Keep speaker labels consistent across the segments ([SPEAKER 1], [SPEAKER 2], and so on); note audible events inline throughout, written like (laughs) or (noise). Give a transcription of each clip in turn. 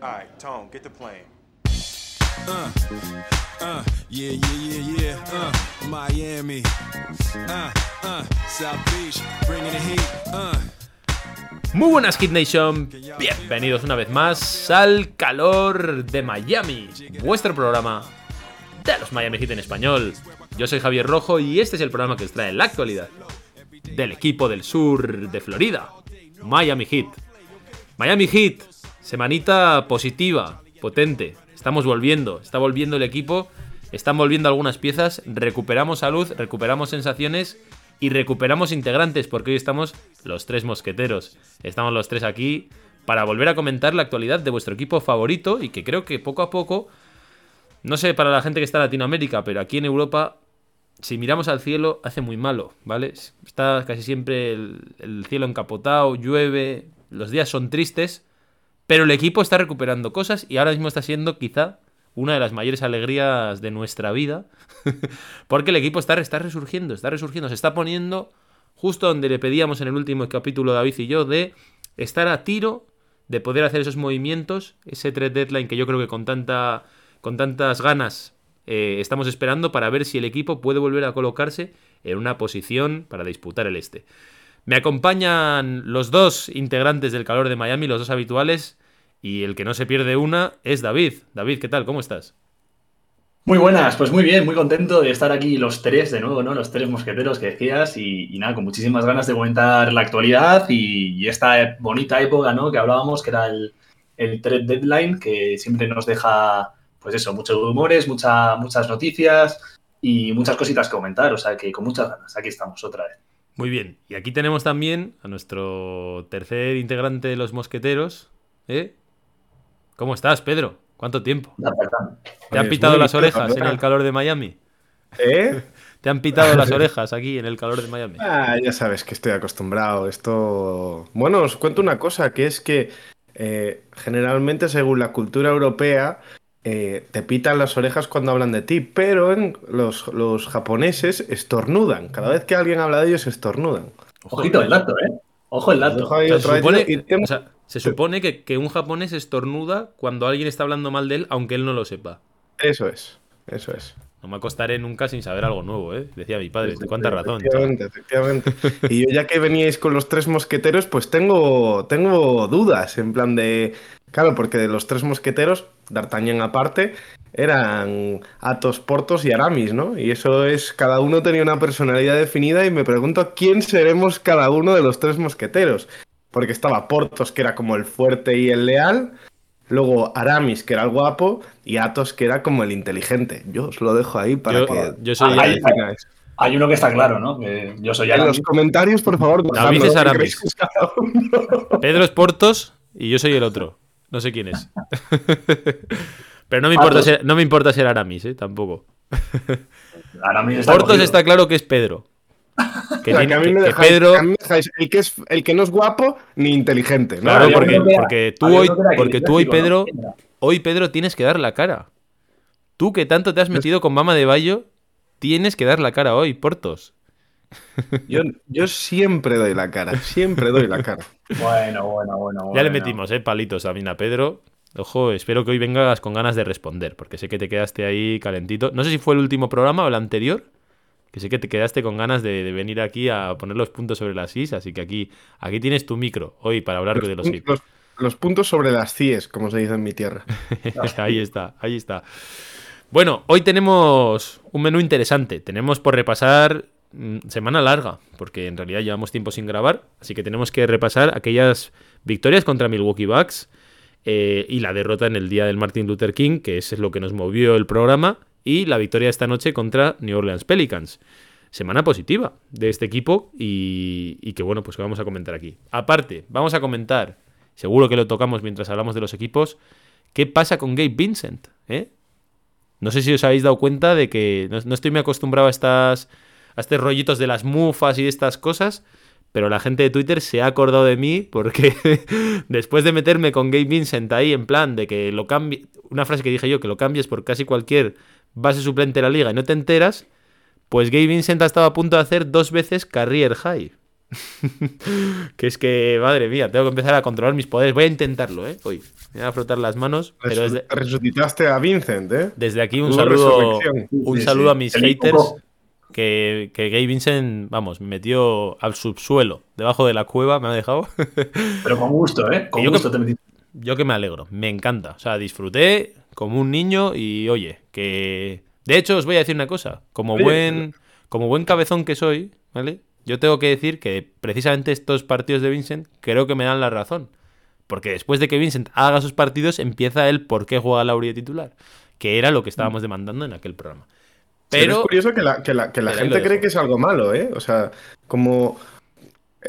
[SPEAKER 1] Alright, Tone, get the plane.
[SPEAKER 2] Uh, uh, yeah, yeah, yeah, yeah. Uh, Miami. Uh, uh, South Beach, bringing the heat. Uh.
[SPEAKER 3] Muy buenas Hit Nation, bienvenidos una vez más al calor de Miami, vuestro programa de los Miami Heat en español. Yo soy Javier Rojo y este es el programa que os trae la actualidad del equipo del sur de Florida, Miami Heat. Miami Heat, semanita positiva, potente. Estamos volviendo, está volviendo el equipo, están volviendo algunas piezas, recuperamos salud, recuperamos sensaciones y recuperamos integrantes porque hoy estamos los tres mosqueteros. Estamos los tres aquí para volver a comentar la actualidad de vuestro equipo favorito y que creo que poco a poco, no sé para la gente que está en Latinoamérica, pero aquí en Europa, si miramos al cielo, hace muy malo, ¿vale? Está casi siempre el, el cielo encapotado, llueve, los días son tristes, pero el equipo está recuperando cosas y ahora mismo está siendo quizá una de las mayores alegrías de nuestra vida, (laughs) porque el equipo está, está resurgiendo, está resurgiendo, se está poniendo justo donde le pedíamos en el último capítulo David y yo de estar a tiro, de poder hacer esos movimientos, ese trade deadline que yo creo que con, tanta, con tantas ganas eh, estamos esperando para ver si el equipo puede volver a colocarse en una posición para disputar el este. Me acompañan los dos integrantes del calor de Miami, los dos habituales, y el que no se pierde una es David. David, ¿qué tal? ¿Cómo estás?
[SPEAKER 4] Muy buenas, pues muy bien, muy contento de estar aquí los tres de nuevo, ¿no? Los tres mosqueteros que decías y, y nada, con muchísimas ganas de comentar la actualidad y, esta bonita época, ¿no? Que hablábamos, que era el, el trade deadline, que siempre nos deja, pues eso, muchos humores, mucha, muchas noticias y muchas cositas que comentar, o sea que con muchas ganas, aquí estamos otra vez.
[SPEAKER 3] Muy bien, y aquí tenemos también a nuestro tercer integrante de los mosqueteros, ¿eh? ¿Cómo estás, Pedro? ¿Cuánto tiempo? ¿Te han pitado las orejas en el calor de Miami?
[SPEAKER 5] ¿Eh? (laughs)
[SPEAKER 3] ¿Te han pitado las (laughs) orejas aquí en el calor de Miami?
[SPEAKER 5] Ah, ya sabes que estoy acostumbrado. Esto. Bueno, os cuento una cosa, que es que eh, generalmente, según la cultura europea, eh, te pitan las orejas cuando hablan de ti, pero en los, los, japoneses estornudan. Cada vez que alguien habla de ellos, estornudan.
[SPEAKER 4] Ojito el dato, ¿eh? Ojo el dato.
[SPEAKER 3] O sea, se supone, o sea, se supone que, que, un japonés estornuda cuando alguien está hablando mal de él, aunque él no lo sepa.
[SPEAKER 5] Eso es, eso es.
[SPEAKER 3] No me acostaré nunca sin saber algo nuevo, ¿eh? Decía mi padre. ¿Cuánta razón?
[SPEAKER 5] Efectivamente, efectivamente. (laughs) y yo ya que veníais con los tres mosqueteros, pues tengo, tengo dudas, en plan de... Claro, porque de los tres mosqueteros, D'Artagnan aparte, eran Athos, Portos y Aramis, ¿no? Y eso es, cada uno tenía una personalidad definida y me pregunto quién seremos cada uno de los tres mosqueteros. Porque estaba Portos, que era como el fuerte y el leal, luego Aramis, que era el guapo, y Athos, que era como el inteligente. Yo os lo dejo ahí para
[SPEAKER 3] yo,
[SPEAKER 5] que...
[SPEAKER 3] Yo soy...
[SPEAKER 4] Ah, hay, hay, hay, uno que está claro, ¿no? Que yo soy
[SPEAKER 5] Aramis. En los comentarios, por favor,
[SPEAKER 3] David es Aramis. Pedro es Portos y yo soy el otro. No sé quién es. (laughs) Pero no me importa, ser, no me importa ser Aramis, ¿eh? Tampoco.
[SPEAKER 4] Aramis está
[SPEAKER 3] Portos
[SPEAKER 4] cogido.
[SPEAKER 3] está claro que es Pedro. (laughs)
[SPEAKER 5] Que, tiene, que, a mí me dejáis, Pedro... a mí me dejáis el, que es, el que no es guapo ni inteligente. ¿no?
[SPEAKER 3] Claro, porque, porque tú hoy, porque tú hoy Pedro, hoy Pedro tienes que dar la cara. Tú que tanto te has metido con Mama de Bayo, tienes que dar la cara hoy, Portos.
[SPEAKER 5] Yo, yo siempre doy la cara, siempre doy la cara.
[SPEAKER 4] Bueno, bueno, bueno.
[SPEAKER 3] Ya le metimos, eh, palitos también a Pedro. Ojo, espero que hoy vengas con ganas de responder, porque sé que te quedaste ahí calentito. No sé si fue el último programa o el anterior, que sé que te quedaste con ganas de, de venir aquí a poner los puntos sobre las is, así que aquí, aquí tienes tu micro hoy para hablar
[SPEAKER 5] los,
[SPEAKER 3] de los is.
[SPEAKER 5] Los, los, puntos sobre las CIES, como se dice en mi tierra. (laughs)
[SPEAKER 3] ahí está, ahí está. Bueno, hoy tenemos un menú interesante. Tenemos por repasar semana larga, porque en realidad llevamos tiempo sin grabar, así que tenemos que repasar aquellas victorias contra Milwaukee Bucks eh, y la derrota en el día del Martin Luther King, que es lo que nos movió el programa, y la victoria esta noche contra New Orleans Pelicans. Semana positiva de este equipo y, y, que bueno, pues que vamos a comentar aquí. Aparte, vamos a comentar, seguro que lo tocamos mientras hablamos de los equipos, qué pasa con Gabe Vincent. ¿eh? No sé si os habéis dado cuenta de que no, no estoy muy acostumbrado a estas a estos rollitos de las mufas y de estas cosas, pero la gente de Twitter se ha acordado de mí porque (laughs) después de meterme con Gabe Vincent ahí en plan de que lo cambie, una frase que dije yo, que lo cambies por casi cualquier base suplente de la liga y no te enteras, pues Gabe Vincent ha estado a punto de hacer dos veces career high. (laughs) que es que, madre mía, tengo que empezar a controlar mis poderes. Voy a intentarlo, ¿eh? Hoy. me voy a frotar las manos. Pero desde,
[SPEAKER 5] Resucitaste a Vincent, ¿eh?
[SPEAKER 3] desde aquí un saludo, un
[SPEAKER 4] Sí,
[SPEAKER 3] saludo
[SPEAKER 4] sí.
[SPEAKER 3] a mis
[SPEAKER 4] El
[SPEAKER 3] haters. Que, que Gay Vincent, vamos, me metió al subsuelo, debajo de la cueva, me ha dejado. (laughs)
[SPEAKER 4] Pero con gusto, ¿eh? Con
[SPEAKER 3] yo
[SPEAKER 4] gusto
[SPEAKER 3] que-
[SPEAKER 4] te metiste.
[SPEAKER 3] Yo que me alegro, me encanta. O sea, disfruté como un niño y oye, que... De hecho, os voy a decir una cosa. Como
[SPEAKER 4] Oye,
[SPEAKER 3] buen, como buen cabezón que soy, ¿vale? Yo tengo que decir que precisamente estos partidos de Vincent creo que me dan la razón. Porque después de que Vincent haga sus partidos, empieza el por qué juega Lauri de titular. Que era lo que estábamos demandando en aquel programa.
[SPEAKER 5] Pero
[SPEAKER 3] Pero...
[SPEAKER 5] es curioso que la, que la, que la gente cree que es algo malo, ¿eh? O sea, como.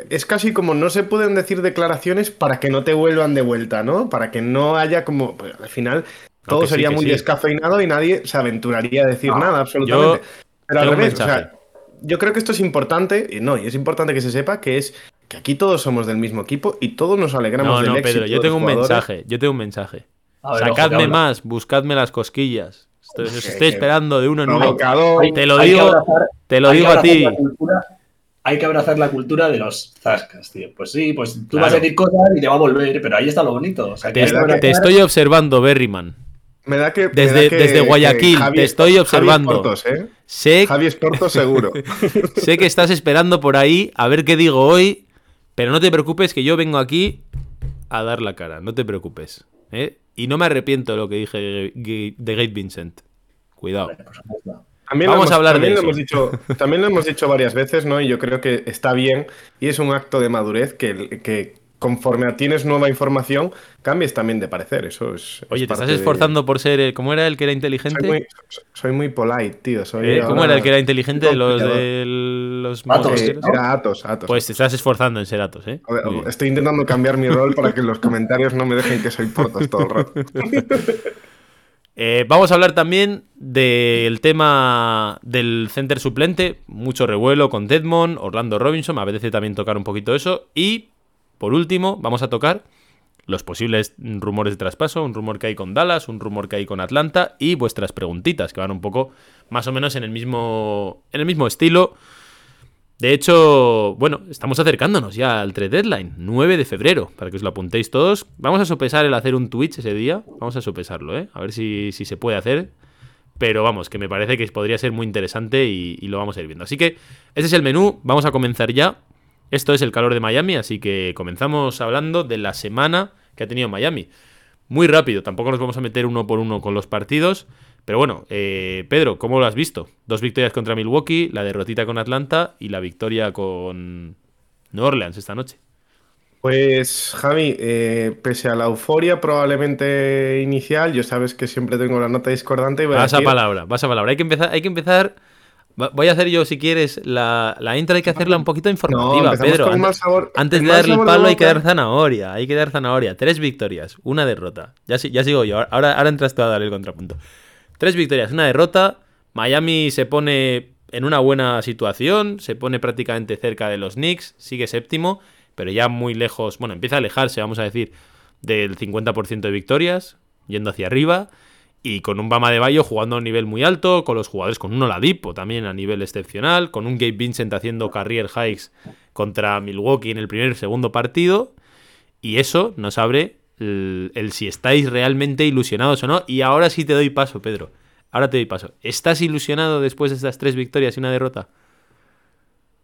[SPEAKER 5] Es casi como no se pueden decir declaraciones para que no te vuelvan de vuelta, ¿no? Para que no haya como. pues, al final, todo sería muy
[SPEAKER 3] sí.
[SPEAKER 5] descafeinado y nadie se aventuraría a decir
[SPEAKER 4] No,
[SPEAKER 5] nada, absolutamente. Pero al revés, o sea, yo creo que esto es importante, y no, y es importante que se sepa que es que aquí todos somos del mismo equipo y todos nos alegramos
[SPEAKER 3] No,
[SPEAKER 5] del
[SPEAKER 3] no,
[SPEAKER 5] éxito
[SPEAKER 3] Pedro, yo tengo un
[SPEAKER 5] jugadores.
[SPEAKER 3] mensaje. Yo tengo un mensaje.
[SPEAKER 4] Ver,
[SPEAKER 3] Sacadme más, buscadme las cosquillas. Estoy, os estoy esperando de uno en uno. Te lo digo-
[SPEAKER 4] abrazar-
[SPEAKER 3] Te lo
[SPEAKER 4] hay que
[SPEAKER 3] digo a
[SPEAKER 4] abrazar
[SPEAKER 3] ti.
[SPEAKER 4] la cultura- hay que abrazar la cultura de los zascas, tío. Pues sí, pues tú
[SPEAKER 3] Claro.
[SPEAKER 4] vas a decir cosas y te va a volver, pero ahí está lo bonito. O sea, que
[SPEAKER 3] Te,
[SPEAKER 4] abrazar-
[SPEAKER 3] estoy observando, Berryman.
[SPEAKER 5] Me da que. me
[SPEAKER 3] Desde-
[SPEAKER 5] da que-
[SPEAKER 3] desde Guayaquil,
[SPEAKER 5] que Javi-
[SPEAKER 3] te estoy
[SPEAKER 5] Javi
[SPEAKER 3] observando.
[SPEAKER 5] Esportos, ¿eh?
[SPEAKER 3] Sé,
[SPEAKER 5] Javi Esportos seguro. (laughs)
[SPEAKER 3] sé que estás esperando por ahí a ver qué digo hoy, pero no te preocupes que yo vengo aquí a dar la cara. No te preocupes. ¿eh? Y no me arrepiento de lo que dije de Gate Vincent. Cuidado.
[SPEAKER 5] También
[SPEAKER 3] Vamos
[SPEAKER 5] lo hemos,
[SPEAKER 3] a hablar
[SPEAKER 5] también
[SPEAKER 3] de
[SPEAKER 5] lo
[SPEAKER 3] eso.
[SPEAKER 5] hemos dicho, también lo hemos dicho varias veces, ¿no? Y yo creo que está bien y es un acto de madurez que, que conforme tienes nueva información, cambies también de parecer. Eso es.
[SPEAKER 3] Oye,
[SPEAKER 5] es
[SPEAKER 3] te estás
[SPEAKER 5] de-
[SPEAKER 3] esforzando por ser. el- ¿Cómo era el que era
[SPEAKER 5] Soy
[SPEAKER 3] inteligente?
[SPEAKER 5] muy, soy muy polite, tío. Soy
[SPEAKER 3] ¿Eh? ¿Cómo era el que era inteligente de los de los
[SPEAKER 4] Atos,
[SPEAKER 5] Eh?
[SPEAKER 4] ¿no?
[SPEAKER 5] Era Atos, Atos.
[SPEAKER 3] Pues te estás esforzando en ser Atos, ¿eh?
[SPEAKER 5] Ver, estoy intentando cambiar mi rol para que los comentarios no me dejen que soy portos todo el rato. (laughs)
[SPEAKER 3] Eh, vamos a hablar también del tema del center suplente. Mucho revuelo con Deadmond, Orlando Robinson. Me apetece también tocar un poquito eso. Y, por último, vamos a tocar los posibles rumores de traspaso. Un rumor que hay con Dallas, un rumor que hay con Atlanta. Y vuestras preguntitas, que van un poco más o menos en el mismo, en el mismo estilo. De hecho, bueno, estamos acercándonos ya al trade deadline, 9 de febrero, para que os lo apuntéis todos. Vamos a sopesar el hacer un Twitch ese día, vamos a sopesarlo, ¿eh? A ver si, si se puede hacer. Pero vamos, que me parece que podría ser muy interesante y, y lo vamos a ir viendo. Así que ese es el menú, vamos a comenzar ya. Esto es el calor de Miami, así que comenzamos hablando de la semana que ha tenido Miami. Muy rápido, tampoco nos vamos a meter uno por uno con los partidos. Pero bueno, eh, Pedro, ¿cómo lo has visto? Dos victorias contra Milwaukee, la derrotita con Atlanta y la victoria con New Orleans esta noche.
[SPEAKER 5] Pues Javi, eh, pese a la euforia probablemente inicial, yo sabes que siempre tengo la nota discordante y
[SPEAKER 3] Vas a
[SPEAKER 5] decir-
[SPEAKER 3] palabra, vas a palabra. Hay que empezar, hay que empezar. Voy a hacer yo, si quieres, la, la intro hay que hacerla un poquito
[SPEAKER 5] No,
[SPEAKER 3] informativa,
[SPEAKER 5] empezamos
[SPEAKER 3] Pedro.
[SPEAKER 5] con
[SPEAKER 3] Antes,
[SPEAKER 5] sabor-
[SPEAKER 3] antes
[SPEAKER 5] el
[SPEAKER 3] de darle el palo hay que dar zanahoria, hay que dar zanahoria. Tres victorias, una derrota. Ya, si- ya sigo yo, ahora, ahora entras tú a dar el contrapunto. Tres victorias, una derrota. Miami se pone en una buena situación, se pone prácticamente cerca de los Knicks, sigue séptimo, pero ya muy lejos, bueno, empieza a alejarse, vamos a decir, del 50% de victorias, yendo hacia arriba. Y con un Bama de Bayo jugando a un nivel muy alto, con los jugadores con un Oladipo también a nivel excepcional, con un Gabe Vincent haciendo career hikes contra Milwaukee en el primer y segundo partido. Y eso nos abre el, si estáis realmente ilusionados o no. Y ahora sí te doy paso, Pedro. Ahora te doy paso. ¿Estás ilusionado después de estas tres victorias y una derrota?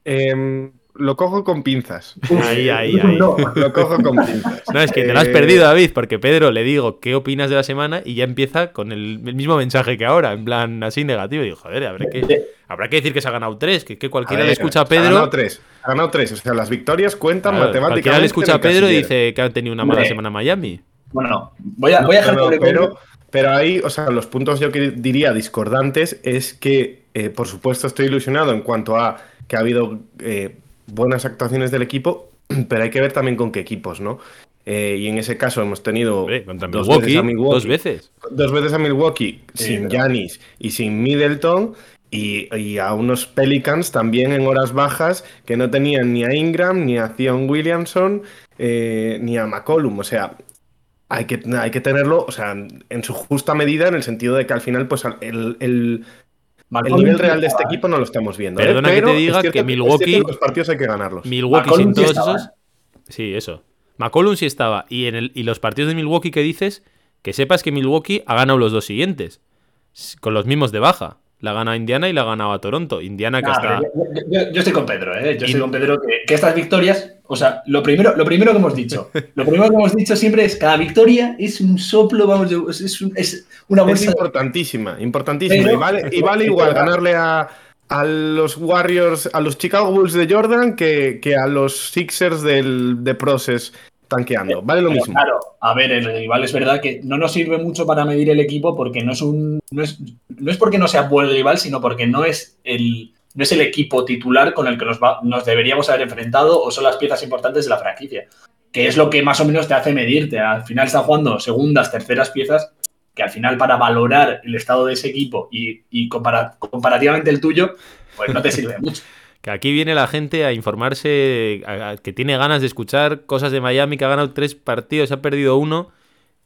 [SPEAKER 5] Em, lo cojo con pinzas. (laughs)
[SPEAKER 3] Ahí, ahí, ahí.
[SPEAKER 4] No,
[SPEAKER 5] Lo cojo con pinzas.
[SPEAKER 3] No, es que te lo has
[SPEAKER 5] Eh,
[SPEAKER 3] perdido, David, porque Pedro le digo qué opinas de la semana y ya empieza con el, el mismo mensaje que ahora, en plan así negativo. Y digo, joder, habrá que, habrá que decir que se ha ganado tres, que, que cualquiera
[SPEAKER 5] ver,
[SPEAKER 3] le escucha a
[SPEAKER 5] Ha ganado
[SPEAKER 3] Pedro.
[SPEAKER 5] tres. Ha ganado tres. O sea, las victorias cuentan
[SPEAKER 3] Claro,
[SPEAKER 5] matemáticamente.
[SPEAKER 3] cualquiera le escucha a Pedro y dice que ha tenido una mala
[SPEAKER 4] Hombre.
[SPEAKER 3] semana en Miami.
[SPEAKER 4] Bueno, voy a, voy a dejar
[SPEAKER 5] No, no,
[SPEAKER 4] que-
[SPEAKER 5] pero, pero ahí, o sea, los puntos yo que diría discordantes es que, eh, por supuesto, estoy ilusionado en cuanto a que ha habido eh, buenas actuaciones del equipo, (clears throat) pero hay que ver también con qué equipos, ¿no? Eh, y en ese caso hemos tenido
[SPEAKER 3] Hombre,
[SPEAKER 5] dos
[SPEAKER 3] Milwaukee,
[SPEAKER 5] veces a Milwaukee,
[SPEAKER 3] dos veces.
[SPEAKER 5] dos veces a Milwaukee sin Giannis y sin Middleton y, y a unos Pelicans también en horas bajas que no tenían ni a Ingram, ni a Zion Williamson, eh, ni a McCollum. O sea, hay que, hay que tenerlo o sea, en su justa medida en el sentido de que al final pues el, el- el nivel real de este equipo no lo estamos viendo. ¿eh?
[SPEAKER 3] Perdona que te diga que Milwaukee-
[SPEAKER 5] que los partidos hay que ganarlos.
[SPEAKER 3] Milwaukee
[SPEAKER 4] McCollum
[SPEAKER 3] sin
[SPEAKER 4] sí
[SPEAKER 3] todos
[SPEAKER 4] estaba,
[SPEAKER 3] esos. Sí, eso. McCollum sí estaba. Y, en el, y los partidos de Milwaukee que dices, que sepas que Milwaukee ha ganado los dos siguientes. Con los mismos de baja. La ha ganado Indiana y la ha ganado a Toronto. Indiana que
[SPEAKER 4] Ah,
[SPEAKER 3] está.
[SPEAKER 4] yo, yo- yo estoy con Pedro, ¿eh? Yo
[SPEAKER 3] Y-
[SPEAKER 4] estoy con Pedro que, que estas victorias, o sea, lo primero, lo primero que hemos dicho, lo primero que hemos dicho siempre es cada victoria es un soplo, vamos, es, es un- es una
[SPEAKER 5] Es
[SPEAKER 4] bolsa. de-
[SPEAKER 5] importantísima, importantísima.
[SPEAKER 4] Pero-
[SPEAKER 5] y vale, y vale
[SPEAKER 4] pero-
[SPEAKER 5] igual ganarle a, a los Warriors, a los Chicago Bulls de Jordan que, que a los Sixers del, de Process tanqueando. Vale lo
[SPEAKER 4] Pero
[SPEAKER 5] mismo.
[SPEAKER 4] Claro, a ver, el rival es verdad que no nos sirve mucho para medir el equipo porque no es un. No es, no es porque no sea buen rival, sino porque no es el. No es el equipo titular con el que nos, va- nos deberíamos haber enfrentado o son las piezas importantes de la franquicia. Que es lo que más o menos te hace medirte. Al final están jugando segundas, terceras piezas, que al final para valorar el estado de ese equipo y, y compara- comparativamente el tuyo, pues no te sirve mucho. (laughs)
[SPEAKER 3] Que aquí viene la gente a informarse, que tiene ganas de escuchar cosas de Miami, que ha ganado tres partidos, ha perdido uno,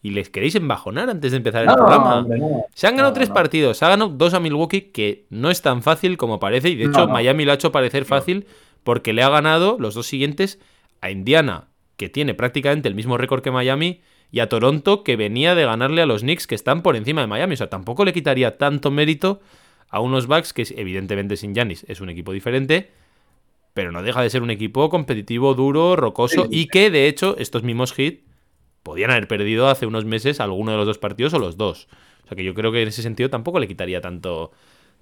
[SPEAKER 3] y les queréis embajonar antes de empezar el programa.
[SPEAKER 4] hombre, no.
[SPEAKER 3] Se han ganado
[SPEAKER 4] No,
[SPEAKER 3] tres partidos, se ha ganado dos a Milwaukee, que no es tan fácil como parece, y de hecho. Miami lo ha hecho parecer fácil porque le ha ganado los dos siguientes a Indiana, que tiene prácticamente el mismo récord que Miami, y a Toronto, que venía de ganarle a los Knicks, que están por encima de Miami. O sea, tampoco le quitaría tanto mérito a unos Bucks que, evidentemente, sin Giannis es un equipo diferente, pero no deja de ser un equipo competitivo, duro, rocoso,
[SPEAKER 4] Sí.
[SPEAKER 3] y que, de hecho, estos mismos hits podían haber perdido hace unos meses alguno de los dos partidos o los dos. O sea que yo creo que en ese sentido tampoco le quitaría tanto,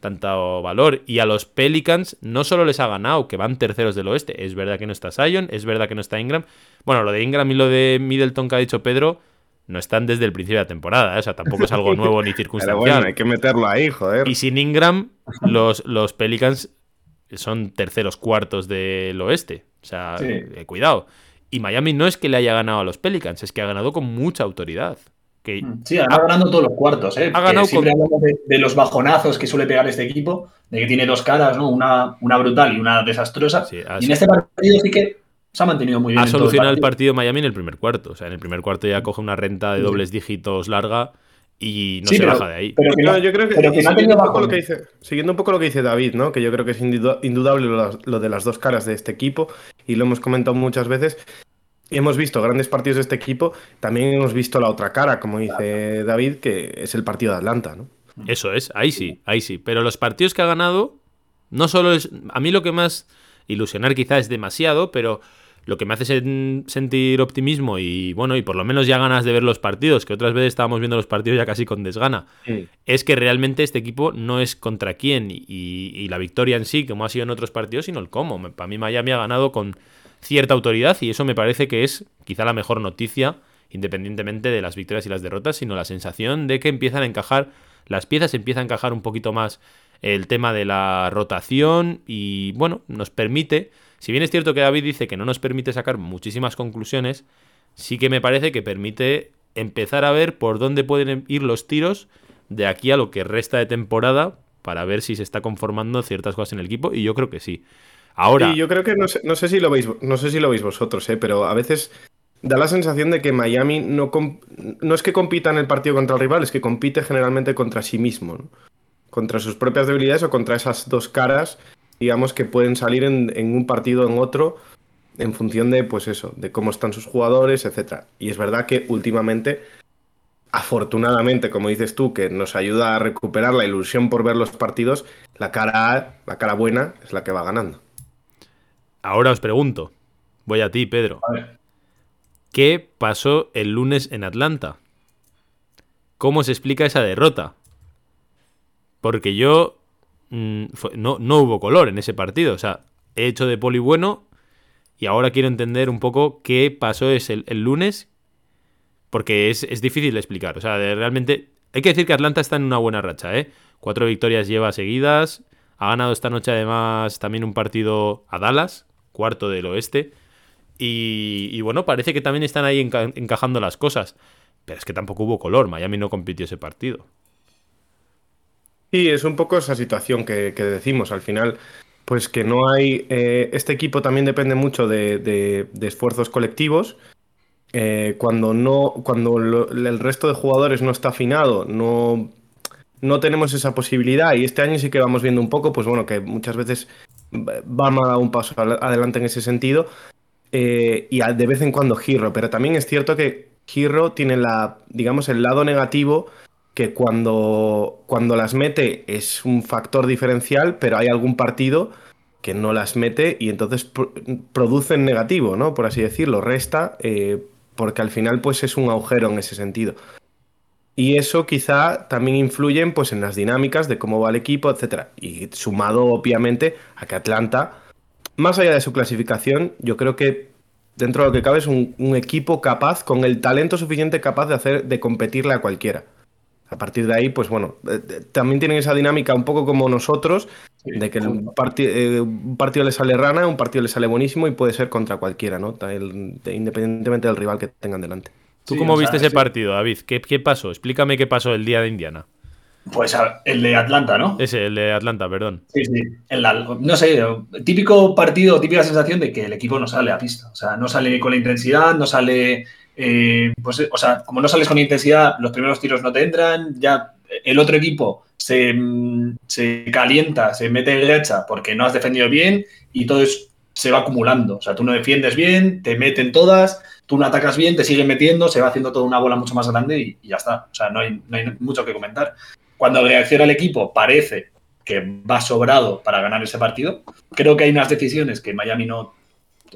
[SPEAKER 3] tanto valor. Y a los Pelicans no solo les ha ganado, que van terceros del oeste. Es verdad que no está Zion, es verdad que no está Ingram. Bueno, lo de Ingram y lo de Middleton que ha dicho Pedro no están desde el principio de la temporada. ¿eh? O sea, tampoco es algo nuevo ni (laughs)
[SPEAKER 5] Pero
[SPEAKER 3] circunstancial.
[SPEAKER 5] bueno, hay que meterlo ahí, joder.
[SPEAKER 3] Y sin Ingram, los, los Pelicans son terceros cuartos del oeste. O sea,
[SPEAKER 4] Sí.
[SPEAKER 3] eh, cuidado. Y Miami no es que le haya ganado a los Pelicans, es que ha ganado con mucha autoridad. Que
[SPEAKER 4] Sí, además ganando todos los cuartos, ¿eh?
[SPEAKER 3] Ha ganado
[SPEAKER 4] siempre
[SPEAKER 3] con-
[SPEAKER 4] hablamos de, de los bajonazos que suele pegar este equipo, de que tiene dos caras, ¿no? Una, una brutal y una desastrosa.
[SPEAKER 3] Sí, ha-
[SPEAKER 4] y en este partido sí que se ha mantenido muy bien.
[SPEAKER 3] ha solucionado el
[SPEAKER 4] el
[SPEAKER 3] partido Miami en el primer cuarto. O sea, en el primer cuarto ya coge una renta de dobles dígitos larga y no
[SPEAKER 4] Sí,
[SPEAKER 3] se
[SPEAKER 4] pero-
[SPEAKER 3] baja de ahí.
[SPEAKER 4] Pero que
[SPEAKER 5] No,
[SPEAKER 4] no-
[SPEAKER 5] yo creo que,
[SPEAKER 4] pero que
[SPEAKER 5] y
[SPEAKER 4] no ha
[SPEAKER 5] siguiendo, un poco lo que dice, siguiendo un poco lo que dice David, ¿no? que yo creo que es induda- indudable lo, lo de las dos caras de este equipo, y lo hemos comentado muchas veces. Hemos visto grandes partidos de este equipo, también hemos visto la otra cara, como dice David, que es el partido de Atlanta. ¿no?
[SPEAKER 3] Eso es, ahí sí, ahí sí. Pero los partidos que ha ganado, no solo es. A mí lo que más. Ilusionar quizá es demasiado, pero lo que me hace sen- sentir optimismo y bueno, y por lo menos ya ganas de ver los partidos, que otras veces estábamos viendo los partidos ya casi con desgana, es que realmente este equipo no es contra quién y, y la victoria en sí, como ha sido en otros partidos, sino el cómo. Para mí Miami ha ganado con cierta autoridad y eso me parece que es quizá la mejor noticia, independientemente de las victorias y las derrotas, sino la sensación de que empiezan a encajar, las piezas empiezan a encajar un poquito más el tema de la rotación y bueno, nos permite, si bien es cierto que David dice que no nos permite sacar muchísimas conclusiones, sí que me parece que permite empezar a ver por dónde pueden ir los tiros de aquí a lo que resta de temporada para ver si se está conformando ciertas cosas en el equipo y yo creo que sí. Ahora,
[SPEAKER 5] Y yo creo que no sé, no sé si lo veis, no sé si lo veis vosotros, ¿eh? pero a veces da la sensación de que Miami no, no es que compita en el partido contra el rival, es que compite generalmente contra sí mismo, ¿no? contra sus propias debilidades o contra esas dos caras, digamos, que pueden salir en, en un partido o en otro en función de, pues eso, de cómo están sus jugadores, etcétera. Y es verdad que últimamente, afortunadamente, como dices tú, que nos ayuda a recuperar la ilusión por ver los partidos, la cara, la cara buena es la que va ganando.
[SPEAKER 3] ahora os pregunto, voy a ti, Pedro.
[SPEAKER 4] A
[SPEAKER 3] ¿Qué pasó el lunes en Atlanta? ¿Cómo se explica esa derrota? Porque yo mm, no, no hubo color en ese partido. O sea, he hecho de poli bueno y ahora quiero entender un poco qué pasó ese, el, el lunes. Porque es, es difícil de explicar. O sea, realmente hay que decir que Atlanta está en una buena racha, ¿eh? Cuatro victorias lleva seguidas. Ha ganado esta noche además también un partido a Dallas, cuarto del oeste. Y, bueno, parece que también están ahí enca- encajando las cosas. Pero es que tampoco hubo color. Miami no compitió ese partido.
[SPEAKER 5] Sí, es un poco esa situación que, decimos. Al final, pues que no hay. eh, este equipo también depende mucho de, esfuerzos colectivos. Eh, cuando no, cuando el resto de jugadores no está afinado, no, no tenemos esa posibilidad. Y este año sí que vamos viendo un poco, pues bueno, que muchas veces Bama da un paso adelante en ese sentido. eh, y de vez en cuando Hero, pero también es cierto que Hero tiene la, digamos, el lado negativo que cuando, cuando las mete es un factor diferencial, pero hay algún partido que no las mete y entonces produce en negativo, ¿no? Por así decirlo, resta, eh, porque al final pues es un agujero en ese sentido. Y eso quizá también influye pues, en las dinámicas de cómo va el equipo, etc. Y sumado, obviamente, a que Atlanta, más allá de su clasificación, yo creo que dentro de lo que cabe es un, equipo capaz, con el talento suficiente capaz de hacer, de competirle a cualquiera. A partir de ahí, pues bueno, eh, eh, también tienen esa dinámica un poco como nosotros, de que un, eh, un, partido le sale rana, un partido le sale buenísimo y puede ser contra cualquiera, ¿no? independientemente del rival que tengan delante.
[SPEAKER 3] ¿Tú cómo viste ese partido, David? ¿Qué, pasó? Explícame qué pasó el día de Indiana.
[SPEAKER 4] Pues el de Atlanta, ¿no?
[SPEAKER 3] Ese, el de Atlanta, perdón.
[SPEAKER 4] Sí, sí. no sé, típico partido, típica sensación de que el equipo no sale a pista. O sea, no sale con la intensidad, no sale. Eh, pues, o sea, como no sales con intensidad, los primeros tiros no te entran. Ya el otro equipo se, se calienta, se mete en derecha porque no has defendido bien y todo se va acumulando. O sea, tú no defiendes bien, te meten todas tú no atacas bien, te siguen metiendo, se va haciendo toda una bola mucho más grande y, ya está. O sea, no hay, mucho que comentar. Cuando reacciona el equipo, parece que va sobrado para ganar ese partido. Creo que hay unas decisiones que Miami no.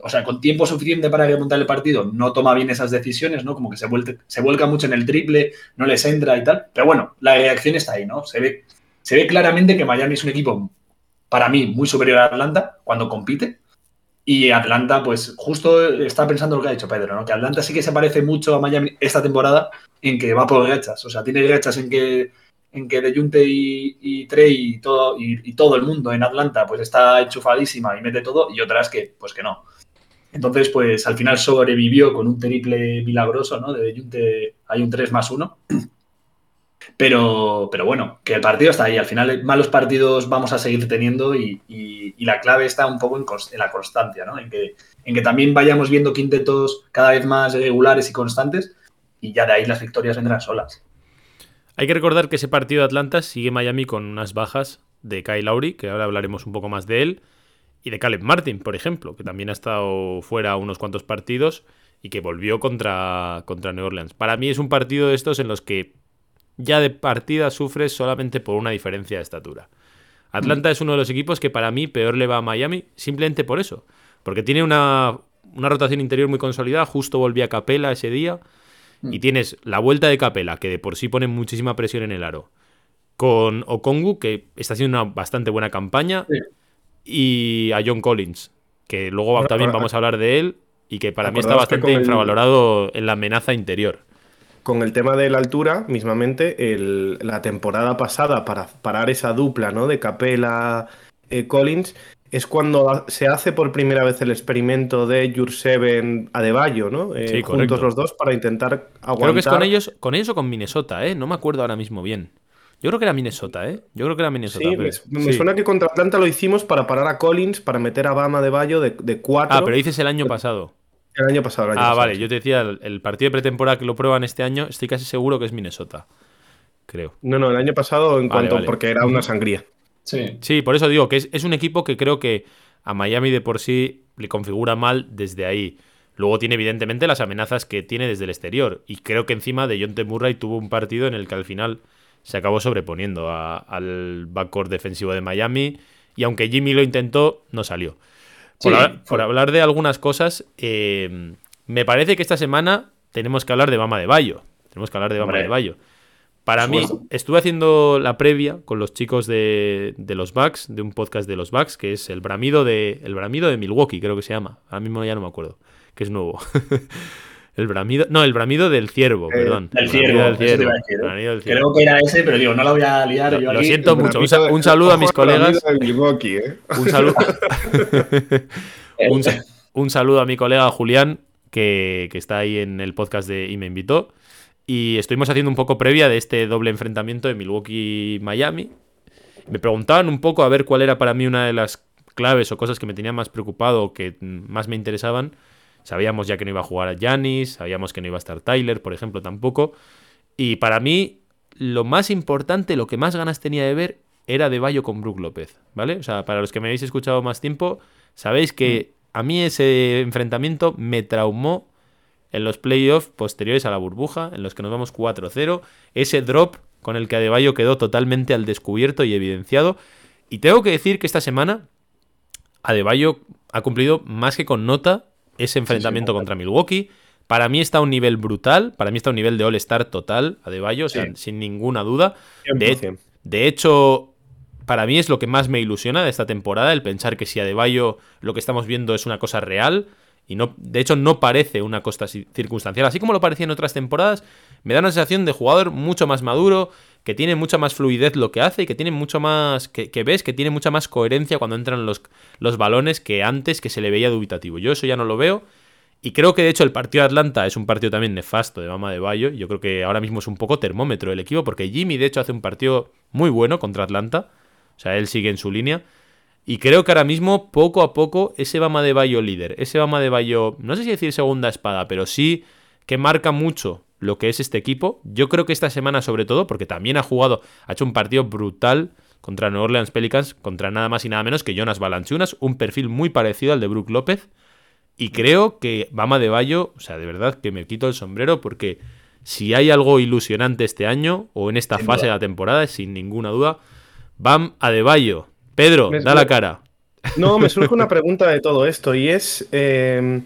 [SPEAKER 4] O sea, con tiempo suficiente para remontar el partido, no toma bien esas decisiones, ¿no? Como que se, se vuelca mucho en el triple, no les entra y tal. Pero bueno, la reacción está ahí, ¿no? Se ve, se ve claramente que Miami es un equipo, para mí, muy superior a Atlanta cuando compite y Atlanta, pues justo está pensando lo que ha dicho Pedro, ¿no? Que Atlanta sí que se parece mucho a Miami esta temporada en que va por rechas. O sea, tiene rechas en que en que De Junte y, Trey y todo, y, todo el mundo en Atlanta pues está enchufadísima y mete todo, y otras que, pues que no. Entonces, pues al final sobrevivió con un triple milagroso, ¿no? De Junte hay un 3 más 1. Pero, pero bueno, que el partido está ahí. Al final, malos partidos vamos a seguir teniendo y, la clave está un poco en, la constancia, ¿no? En que, en que también vayamos viendo quintetos cada vez más regulares y constantes y ya de ahí las victorias vendrán solas.
[SPEAKER 3] Hay que recordar que ese partido de Atlanta sigue Miami con unas bajas de Kyle Lowry, que ahora hablaremos un poco más de él, y de Caleb Martin, por ejemplo, que también ha estado fuera unos cuantos partidos y que volvió contra, contra New Orleans. Para mí es un partido de estos en los que ya de partida sufres solamente por una diferencia de estatura. Atlanta mm. es uno de los equipos que para mí peor le va a Miami, simplemente por eso. Porque tiene una, rotación interior muy consolidada, justo volví a Capela ese día, y mm. tienes la vuelta de Capela, que de por sí pone muchísima presión en el aro, con Okongu, que está haciendo una bastante buena campaña, y a John Collins, que luego también vamos a hablar de él, y que para mí está bastante infravalorado en la amenaza interior
[SPEAKER 5] con el tema de la altura, mismamente, la temporada pasada, para parar esa dupla ¿no? de Capela eh, Collins, es cuando se hace por primera vez el experimento de Jurseven Adebayo, ¿no? Eh, juntos los dos para intentar aguantar.
[SPEAKER 3] Creo que es con ellos, con ellos o con Minnesota, ¿eh? No me acuerdo ahora mismo bien. Yo creo que era Minnesota, ¿eh? Yo creo que era Minnesota.
[SPEAKER 5] Sí, me, suena que contra Atlanta lo hicimos para parar a Collins, para meter a Bama de Bayo de, de cuatro.
[SPEAKER 3] Ah, pero dices el año pasado.
[SPEAKER 5] El año pasado.
[SPEAKER 3] ah, vale, yo te decía, el, partido de pretemporada que lo prueban este año, estoy casi seguro que es Minnesota. Creo.
[SPEAKER 5] No, no, el año pasado en cuanto, porque era una sangría.
[SPEAKER 3] Sí. Sí, por eso digo que es, un equipo que creo que a Miami de por sí le configura mal desde ahí. Luego tiene evidentemente las amenazas que tiene desde el exterior. Y creo que encima de John T. Murray tuvo un partido en el que al final se acabó sobreponiendo al backcourt defensivo de Miami. Y aunque Jimmy lo intentó, no salió. Por, hablar, de algunas cosas, eh, me parece que esta semana tenemos que hablar de Bama de Bayo. Tenemos que hablar de Bama de Bayo. Para mí, estuve haciendo la previa con los chicos de, los Bucks, de un podcast de los Bucks, que es el bramido de, el bramido de Milwaukee, creo que se llama. Ahora mismo ya no me acuerdo, que es nuevo. (laughs) El bramido. No, el bramido del ciervo, eh, perdón.
[SPEAKER 4] El, ciervo, del ciervo. Creo que era ese, pero digo, no lo voy a liar.
[SPEAKER 3] Lo, siento mucho. Un, saludo a mis colegas.
[SPEAKER 5] ¿eh?
[SPEAKER 3] Un saludo. (laughs) un, saludo a mi colega Julián, que, está ahí en el podcast de y me invitó. Y estuvimos haciendo un poco previa de este doble enfrentamiento de Milwaukee-Miami. Me preguntaban un poco a ver cuál era para mí una de las claves o cosas que me tenían más preocupado o que más me interesaban. Sabíamos ya que no iba a jugar a Janis, sabíamos que no iba a estar Tyler, por ejemplo, tampoco. Y para mí, lo más importante, lo que más ganas tenía de ver, era de Bayo con Brook López, ¿vale? O sea, para los que me habéis escuchado más tiempo, sabéis que a mí ese enfrentamiento me traumó en los playoffs posteriores a la burbuja, en los que nos vamos 4-0. Ese drop con el que Adebayo quedó totalmente al descubierto y evidenciado. Y tengo que decir que esta semana Adebayo ha cumplido más que con nota ese enfrentamiento contra Milwaukee. Para mí está a un nivel brutal, para mí está a un nivel de All-Star total, Adebayo, o sea, sin ninguna duda. De, de, hecho, para mí es lo que más me ilusiona de esta temporada, el pensar que si Adebayo lo que estamos viendo es una cosa real, y no, de hecho no parece una cosa circunstancial, así como lo parecía en otras temporadas, me da una sensación de jugador mucho más maduro, que tiene mucha más fluidez lo que hace y que tiene mucho más, que, ves que tiene mucha más coherencia cuando entran los, los balones que antes que se le veía dubitativo. Yo eso ya no lo veo. Y creo que de hecho el partido de Atlanta es un partido también nefasto de Mama de Bayo. Yo creo que ahora mismo es un poco termómetro del equipo porque Jimmy de hecho hace un partido muy bueno contra Atlanta. O sea, él sigue en su línea. Y creo que ahora mismo, poco a poco, ese Bama de Bayo líder, ese Bama de Bayo, no sé si decir segunda espada, pero sí que marca mucho lo que es este equipo. Yo creo que esta semana, sobre todo, porque también ha jugado, ha hecho un partido brutal contra New Orleans Pelicans, contra nada más y nada menos que Jonas Balanchunas, un perfil muy parecido al de Brook López. Y creo que Bama de Bayo, o sea, de verdad que me quito el sombrero porque si hay algo ilusionante este año o en esta fase de la temporada, sin ninguna duda, Bam Bayo. Pedro, da la cara.
[SPEAKER 5] No, me surge una pregunta de todo esto y es eh,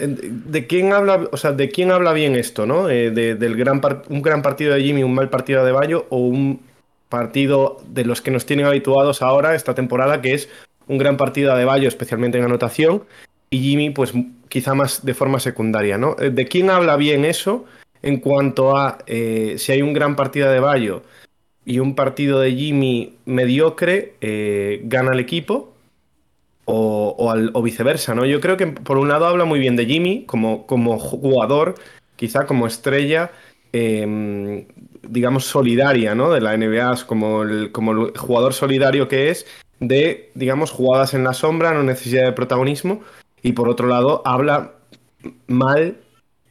[SPEAKER 5] ¿De quién habla, o sea, de quién habla bien esto, no? Eh, del gran un gran partido de Jimmy, un mal partido de Bayo o un partido de los que nos tienen habituados ahora esta temporada, que es un gran partido de Bayo, especialmente en anotación, y Jimmy, pues quizá más de forma secundaria, ¿no? Eh, ¿De quién habla bien eso en cuanto a eh, si hay un gran partido de Bayo y un partido de Jimmy mediocre, gana el equipo? O, viceversa, ¿no? Yo creo que por un lado habla muy bien de Jimmy como, como jugador, quizá como estrella, em, digamos, solidaria, ¿no? De la NBA, como el, como jugador solidario que es, de, digamos, jugadas en la sombra, no necesidad de protagonismo. Y por otro lado, habla mal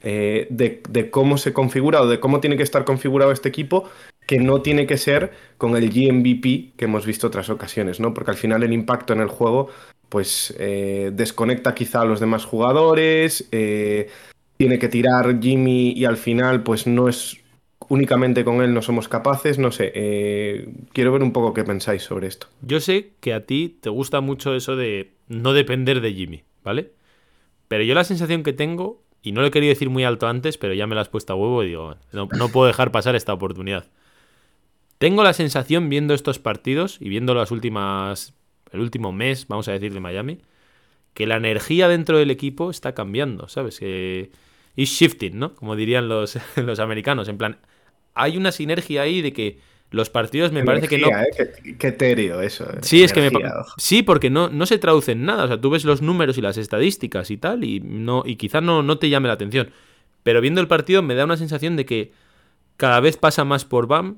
[SPEAKER 5] eh, de, de, cómo se configura o de cómo tiene que estar configurado este equipo, que no tiene que ser con el GMVP que hemos visto otras ocasiones, ¿no? Porque al final el impacto en el juego pues eh, desconecta quizá a los demás jugadores, eh, tiene que tirar Jimmy y al final pues no es únicamente con él no somos capaces, no sé, eh, quiero ver un poco qué pensáis sobre esto.
[SPEAKER 3] Yo sé que a ti te gusta mucho eso de no depender de Jimmy, ¿vale? Pero yo la sensación que tengo, y no lo he querido decir muy alto antes, pero ya me la has puesto a huevo y digo, no, no puedo dejar pasar esta oportunidad. Tengo la sensación viendo estos partidos y viendo las últimas el último mes, vamos a decir, de Miami, que la energía dentro del equipo está cambiando, ¿sabes? Que is shifting, ¿no? Como dirían los, (laughs) los americanos, en plan, hay una sinergia ahí de que los partidos me parece que no.
[SPEAKER 5] ¿eh? Qué, etéreo eso.
[SPEAKER 3] Eh. Sí, es que me Sí, porque no, no se traduce en nada. O sea, tú ves los números y las estadísticas y tal, y no, y quizás no, no te llame la atención. Pero viendo el partido me da una sensación de que cada vez pasa más por BAM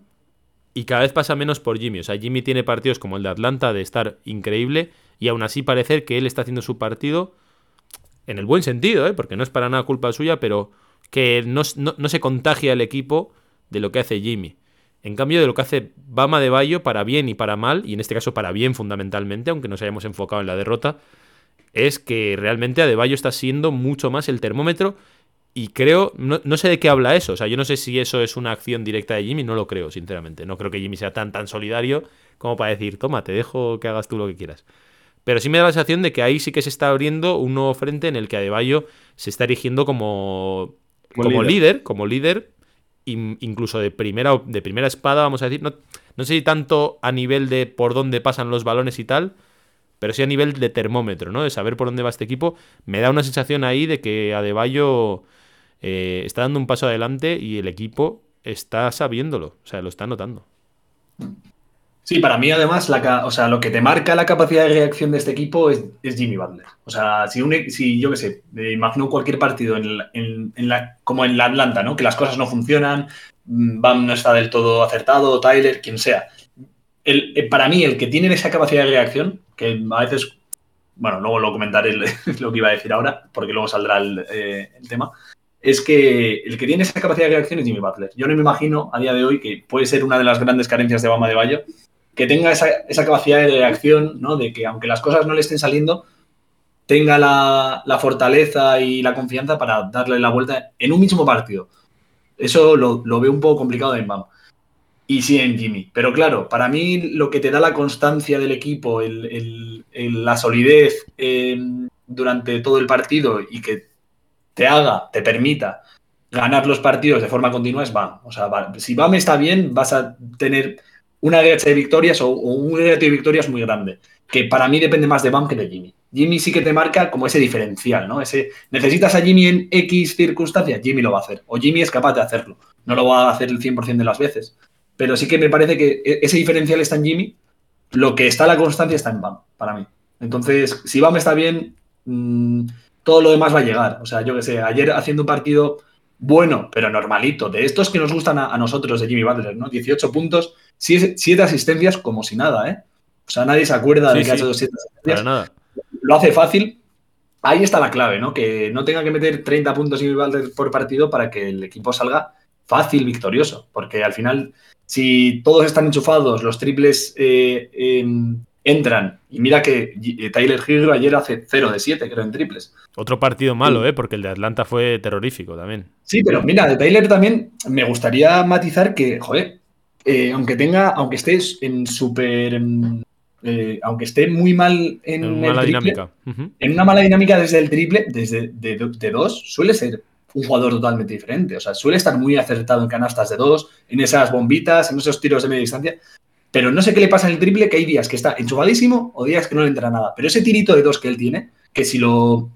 [SPEAKER 3] y cada vez pasa menos por Jimmy. O sea, Jimmy tiene partidos como el de Atlanta de estar increíble y aún así parecer que él está haciendo su partido en el buen sentido, ¿eh? porque no es para nada culpa suya, pero que no, se contagia el equipo de lo que hace Jimmy. En cambio, de lo que hace Bama de Bayo para bien y para mal, y en este caso para bien fundamentalmente, aunque nos hayamos enfocado en la derrota, es que realmente Adebayo está siendo mucho más el termómetro y creo, no, sé de qué habla eso. O sea, yo no sé si eso es una acción directa de Jimmy, no lo creo, sinceramente. No creo que Jimmy sea tan, tan solidario como para decir, toma, te dejo que hagas tú lo que quieras. Pero sí me da la sensación de que ahí sí que se está abriendo un nuevo frente en el que Adebayo se está erigiendo como, como, líder. como líder, incluso de primera, de primera espada, vamos a decir. No, no sé si tanto a nivel de por dónde pasan los balones y tal, pero sí a nivel de termómetro, ¿no? De saber por dónde va este equipo. Me da una sensación ahí de que Adebayo eh, está dando un paso adelante y el equipo está sabiéndolo, o sea, lo está notando.
[SPEAKER 4] Sí, para mí además, la, o sea, lo que te marca la capacidad de reacción de este equipo es, Jimmy Butler. O sea, si, un, si yo qué sé, imagino cualquier partido como en la Atlanta, ¿no? Que las cosas no funcionan, mm, Bam no está del todo acertado, Tyler, quien sea. El, eh, para mí, el que tiene esa capacidad de reacción, que a veces, bueno, luego lo comentaré (laughs) lo que iba a decir ahora, porque luego saldrá el, eh, el tema, es que el que tiene esa capacidad de reacción es Jimmy Butler. Yo no me imagino a día de hoy que puede ser una de las grandes carencias de Bama de Bayo, que tenga esa, capacidad de reacción, ¿no? De que aunque las cosas no le estén saliendo, tenga la, la, fortaleza y la confianza para darle la vuelta en un mismo partido. Eso lo, lo veo un poco complicado en BAM. Y sí en Jimmy. Pero claro, para mí lo que te da la constancia del equipo, el, la solidez eh, durante todo el partido y que te haga, te permita ganar los partidos de forma continua es BAM. O sea, si BAM está bien, vas a tener una racha de victorias o, un de victorias muy grande. Que para mí depende más de BAM que de Jimmy. Jimmy sí que te marca como ese diferencial, ¿no? Ese, necesitas a Jimmy en X circunstancias, Jimmy lo va a hacer. O Jimmy es capaz de hacerlo. No lo va a hacer el 100% de las veces. Pero sí que me parece que e, ese diferencial está en Jimmy. Lo que está la constancia está en BAM, para mí. Entonces, si BAM está bien, mmm, todo lo demás va a llegar. O sea, yo que sé, ayer haciendo un partido bueno, pero normalito, de estos que nos gustan a, a nosotros de Jimmy Butler, ¿no? 18 puntos, 7 asistencias como si nada, ¿eh? O sea, nadie se acuerda
[SPEAKER 3] Sí,
[SPEAKER 4] de que
[SPEAKER 3] sí.
[SPEAKER 4] ha hecho 7 asistencias.
[SPEAKER 3] Para nada.
[SPEAKER 4] Lo hace fácil. Ahí está la clave, ¿no? Que no tenga que meter 30 puntos Jimmy Butler por partido para que el equipo salga fácil, victorioso. Porque al final, si todos están enchufados, los triples eh, eh, entran. Y mira que Tyler Hero ayer hace 0 de 7, creo, en triples.
[SPEAKER 3] Otro partido malo, ¿eh? Porque el de Atlanta fue terrorífico también.
[SPEAKER 4] Sí, pero mira, de Tyler también me gustaría matizar que, joder, eh, aunque tenga, aunque estés en súper. Eh, aunque esté muy mal en,
[SPEAKER 3] En
[SPEAKER 4] el
[SPEAKER 3] mala
[SPEAKER 4] triple,
[SPEAKER 3] dinámica.
[SPEAKER 4] En una mala dinámica desde el triple, desde de, de dos, suele ser un jugador totalmente diferente. O sea, suele estar muy acertado en canastas de dos, en esas bombitas, en esos tiros de media distancia. Pero no sé qué le pasa en el triple, que hay días que está enchufadísimo o días que no le entra nada. Pero ese tirito de dos que él tiene, que si lo.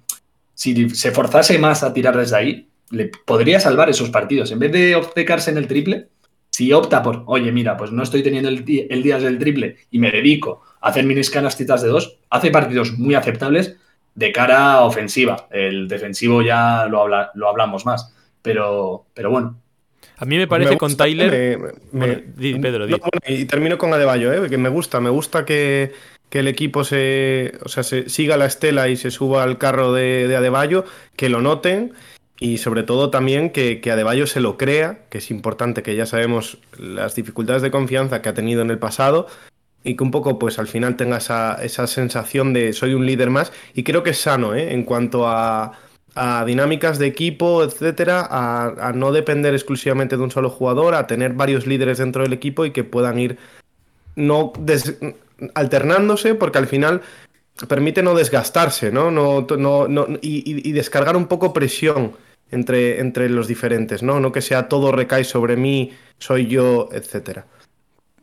[SPEAKER 4] Si se forzase más a tirar desde ahí, le podría salvar esos partidos. En vez de obcecarse en el triple, si opta por, oye, mira, pues no estoy teniendo el, día, el día del triple y me dedico a hacer mis canastitas de dos, hace partidos muy aceptables de cara ofensiva. El defensivo ya lo, habla, lo hablamos más. Pero, pero bueno.
[SPEAKER 3] A mí me parece
[SPEAKER 5] Me
[SPEAKER 3] con Tyler.
[SPEAKER 5] me-
[SPEAKER 3] Bueno,
[SPEAKER 5] me-
[SPEAKER 3] di, Pedro, di.
[SPEAKER 5] No, bueno, y termino con Adebayo, ¿eh? que me gusta, me gusta que, que el equipo se, o sea, se siga la estela y se suba al carro de, de Adebayo, que lo noten y sobre todo también que, que Adebayo se lo crea, que es importante, que ya sabemos las dificultades de confianza que ha tenido en el pasado y que un poco pues al final tenga esa, esa sensación de soy un líder más y creo que es sano ¿eh? en cuanto a, a dinámicas de equipo, etcétera, a, a no depender exclusivamente de un solo jugador, a tener varios líderes dentro del equipo y que puedan ir no des- alternándose, porque al final permite no desgastarse, ¿no? no, no, no y, descargar un poco presión entre, entre los diferentes, ¿no? No que sea todo recae sobre mí, soy yo, etcétera.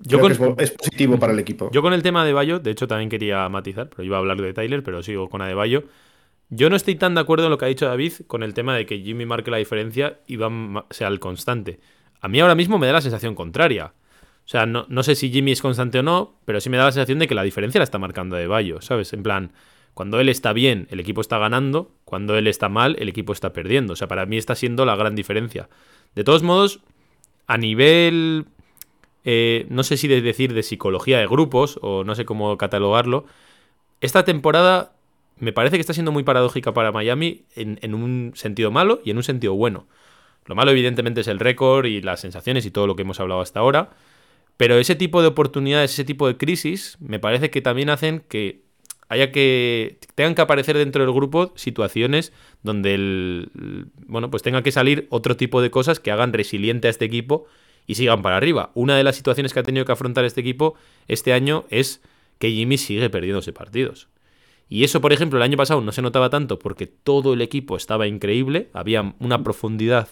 [SPEAKER 3] Yo
[SPEAKER 5] Creo
[SPEAKER 3] con,
[SPEAKER 5] que es, es positivo para el equipo.
[SPEAKER 3] Yo con el tema de Bayo, de hecho también quería matizar, pero iba a hablar de Tyler, pero sigo con Adebayo. Yo no estoy tan de acuerdo en lo que ha dicho David con el tema de que Jimmy marque la diferencia y Bam sea el constante. A mí ahora mismo me da la sensación contraria. O sea, no, no sé si Jimmy es constante o no, pero sí me da la sensación de que la diferencia la está marcando Adebayo, ¿sabes? En plan, cuando él está bien, el equipo está ganando, cuando él está mal, el equipo está perdiendo. O sea, para mí está siendo la gran diferencia. De todos modos, a nivel eh, no sé si de decir de psicología de grupos o no sé cómo catalogarlo. Esta temporada me parece que está siendo muy paradójica para Miami en, en, un sentido malo y en un sentido bueno. Lo malo evidentemente es el récord y las sensaciones y todo lo que hemos hablado hasta ahora. Pero ese tipo de oportunidades, ese tipo de crisis, me parece que también hacen que haya que tengan que aparecer dentro del grupo situaciones donde el bueno, pues tenga que salir otro tipo de cosas que hagan resiliente a este equipo y sigan para arriba. Una de las situaciones que ha tenido que afrontar este equipo este año es que Jimmy sigue perdiéndose partidos. Y eso, por ejemplo, el año pasado no se notaba tanto porque todo el equipo estaba increíble, había una profundidad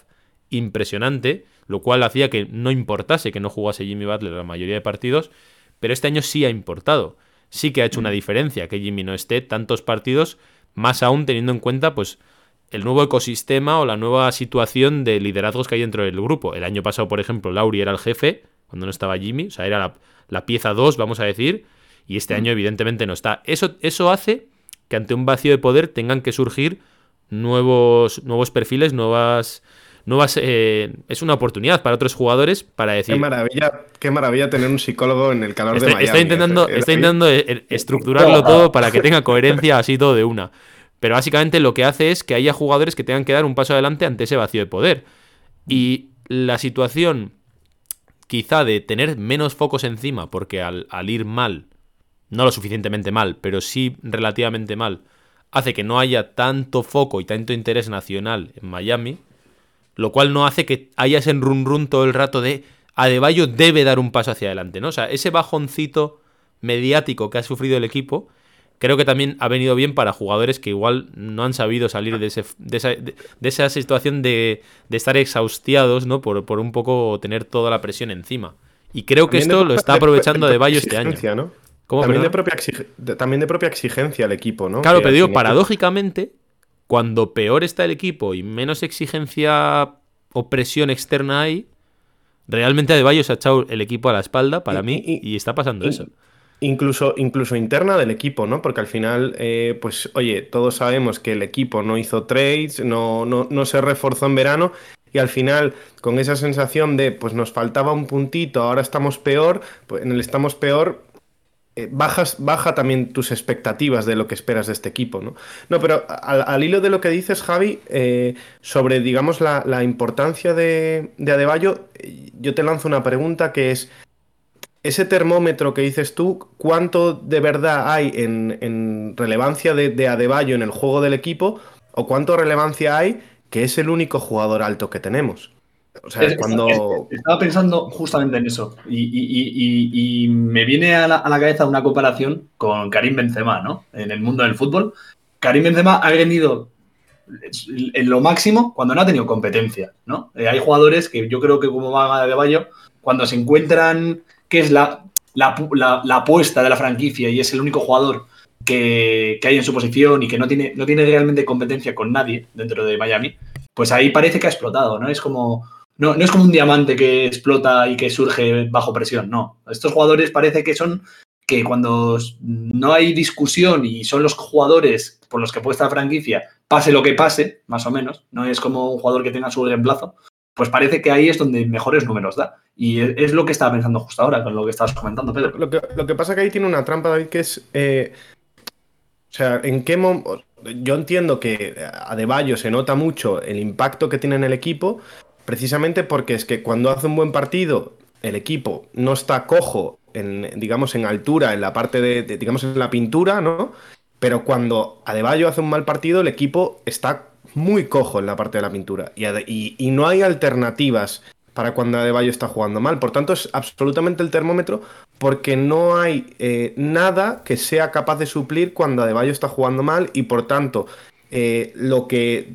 [SPEAKER 3] impresionante, lo cual hacía que no importase que no jugase Jimmy Butler la mayoría de partidos, pero este año sí ha importado. Sí que ha hecho una diferencia que Jimmy no esté tantos partidos, más aún teniendo en cuenta pues el nuevo ecosistema o la nueva situación de liderazgos que hay dentro del grupo. El año pasado, por ejemplo, Lauri era el jefe, cuando no estaba Jimmy, o sea, era la, la pieza 2, vamos a decir, y este año evidentemente no está. Eso, eso hace que ante un vacío de poder tengan que surgir nuevos, nuevos perfiles, nuevas... Nuevas, eh, es una oportunidad para otros jugadores para decir.
[SPEAKER 5] Qué maravilla, qué maravilla tener un psicólogo en el calor
[SPEAKER 3] estoy,
[SPEAKER 5] de Miami.
[SPEAKER 3] Intentando,
[SPEAKER 5] eh,
[SPEAKER 3] estoy
[SPEAKER 5] David.
[SPEAKER 3] intentando eh, estructurarlo todo para que tenga coherencia así todo de una. Pero básicamente lo que hace es que haya jugadores que tengan que dar un paso adelante ante ese vacío de poder. Y la situación quizá de tener menos focos encima, porque al, al ir mal, no lo suficientemente mal, pero sí relativamente mal, hace que no haya tanto foco y tanto interés nacional en Miami, lo cual no hace que haya ese run run todo el rato de Adebayo debe dar un paso hacia adelante, ¿no? O sea, ese bajoncito mediático que ha sufrido el equipo, creo que también ha venido bien para jugadores que igual no han sabido salir de, ese, de, esa, de, esa, situación de, de, estar exhaustiados, ¿no? Por, por, un poco tener toda la presión encima. Y creo que esto lo está aprovechando Adebayo este año.
[SPEAKER 5] ¿no? También, de propia también de propia exigencia al equipo, ¿no?
[SPEAKER 3] Claro, que pero digo, paradójicamente, cuando peor está el equipo y menos exigencia o presión externa hay, realmente Adebayo se ha echado el equipo a la espalda para
[SPEAKER 5] Y-
[SPEAKER 3] mí
[SPEAKER 5] y-
[SPEAKER 3] y está pasando
[SPEAKER 5] y-
[SPEAKER 3] eso.
[SPEAKER 5] Incluso, incluso interna del equipo, ¿no? Porque al final, eh, pues, oye, todos sabemos que el equipo no hizo trades, no, no, no se reforzó en verano. Y al final, con esa sensación de, pues nos faltaba un puntito, ahora estamos peor, pues en el estamos peor, eh, bajas, baja también tus expectativas de lo que esperas de este equipo, ¿no? No, pero al, al hilo de lo que dices, Javi, eh, sobre, digamos, la, la importancia de, de Adebayo, eh, yo te lanzo una pregunta que es, ese termómetro que dices tú, ¿cuánto de verdad hay en, relevancia de, de Adebayo en el juego del equipo? ¿O cuánto relevancia hay que es el único jugador alto que tenemos? O sea,
[SPEAKER 4] Es-
[SPEAKER 5] cuando...
[SPEAKER 4] es- Estaba pensando justamente en eso. Y, y- y- y- y me viene a la, a la cabeza una comparación con Karim Benzema, ¿no? En el mundo del fútbol. Karim Benzema ha venido en lo máximo cuando no ha tenido competencia, ¿no? Eh, hay jugadores que yo creo que como va de Bayo, cuando se encuentran que es la apuesta de la franquicia y es el único jugador que, que hay en su posición y que no tiene, no tiene realmente competencia con nadie dentro de Miami, pues ahí parece que ha explotado, ¿no? Es como, no, no es como un diamante que explota y que surge bajo presión, no. Estos jugadores parece que son que cuando no hay discusión y son los jugadores por los que puede estar la franquicia, pase lo que pase, más o menos, no es como un jugador que tenga su reemplazo, pues parece que ahí es donde mejores números da. Y es, es lo que estaba pensando justo ahora con lo que estabas comentando, Pedro.
[SPEAKER 5] Lo que, lo que pasa que ahí tiene una trampa, David, que es. eh, o sea, en qué momento. Yo entiendo que a Adebayo se nota mucho el impacto que tiene en el equipo, precisamente porque es que cuando hace un buen partido, el equipo no está cojo, en, digamos, en altura, en la parte de, digamos, en la pintura, ¿no? Pero cuando Adebayo hace un mal partido, el equipo está muy cojo en la parte de la pintura. Y- y no hay alternativas para cuando Adebayo está jugando mal. Por tanto, es absolutamente el termómetro porque no hay eh, nada que sea capaz de suplir cuando Adebayo está jugando mal y por tanto eh, lo que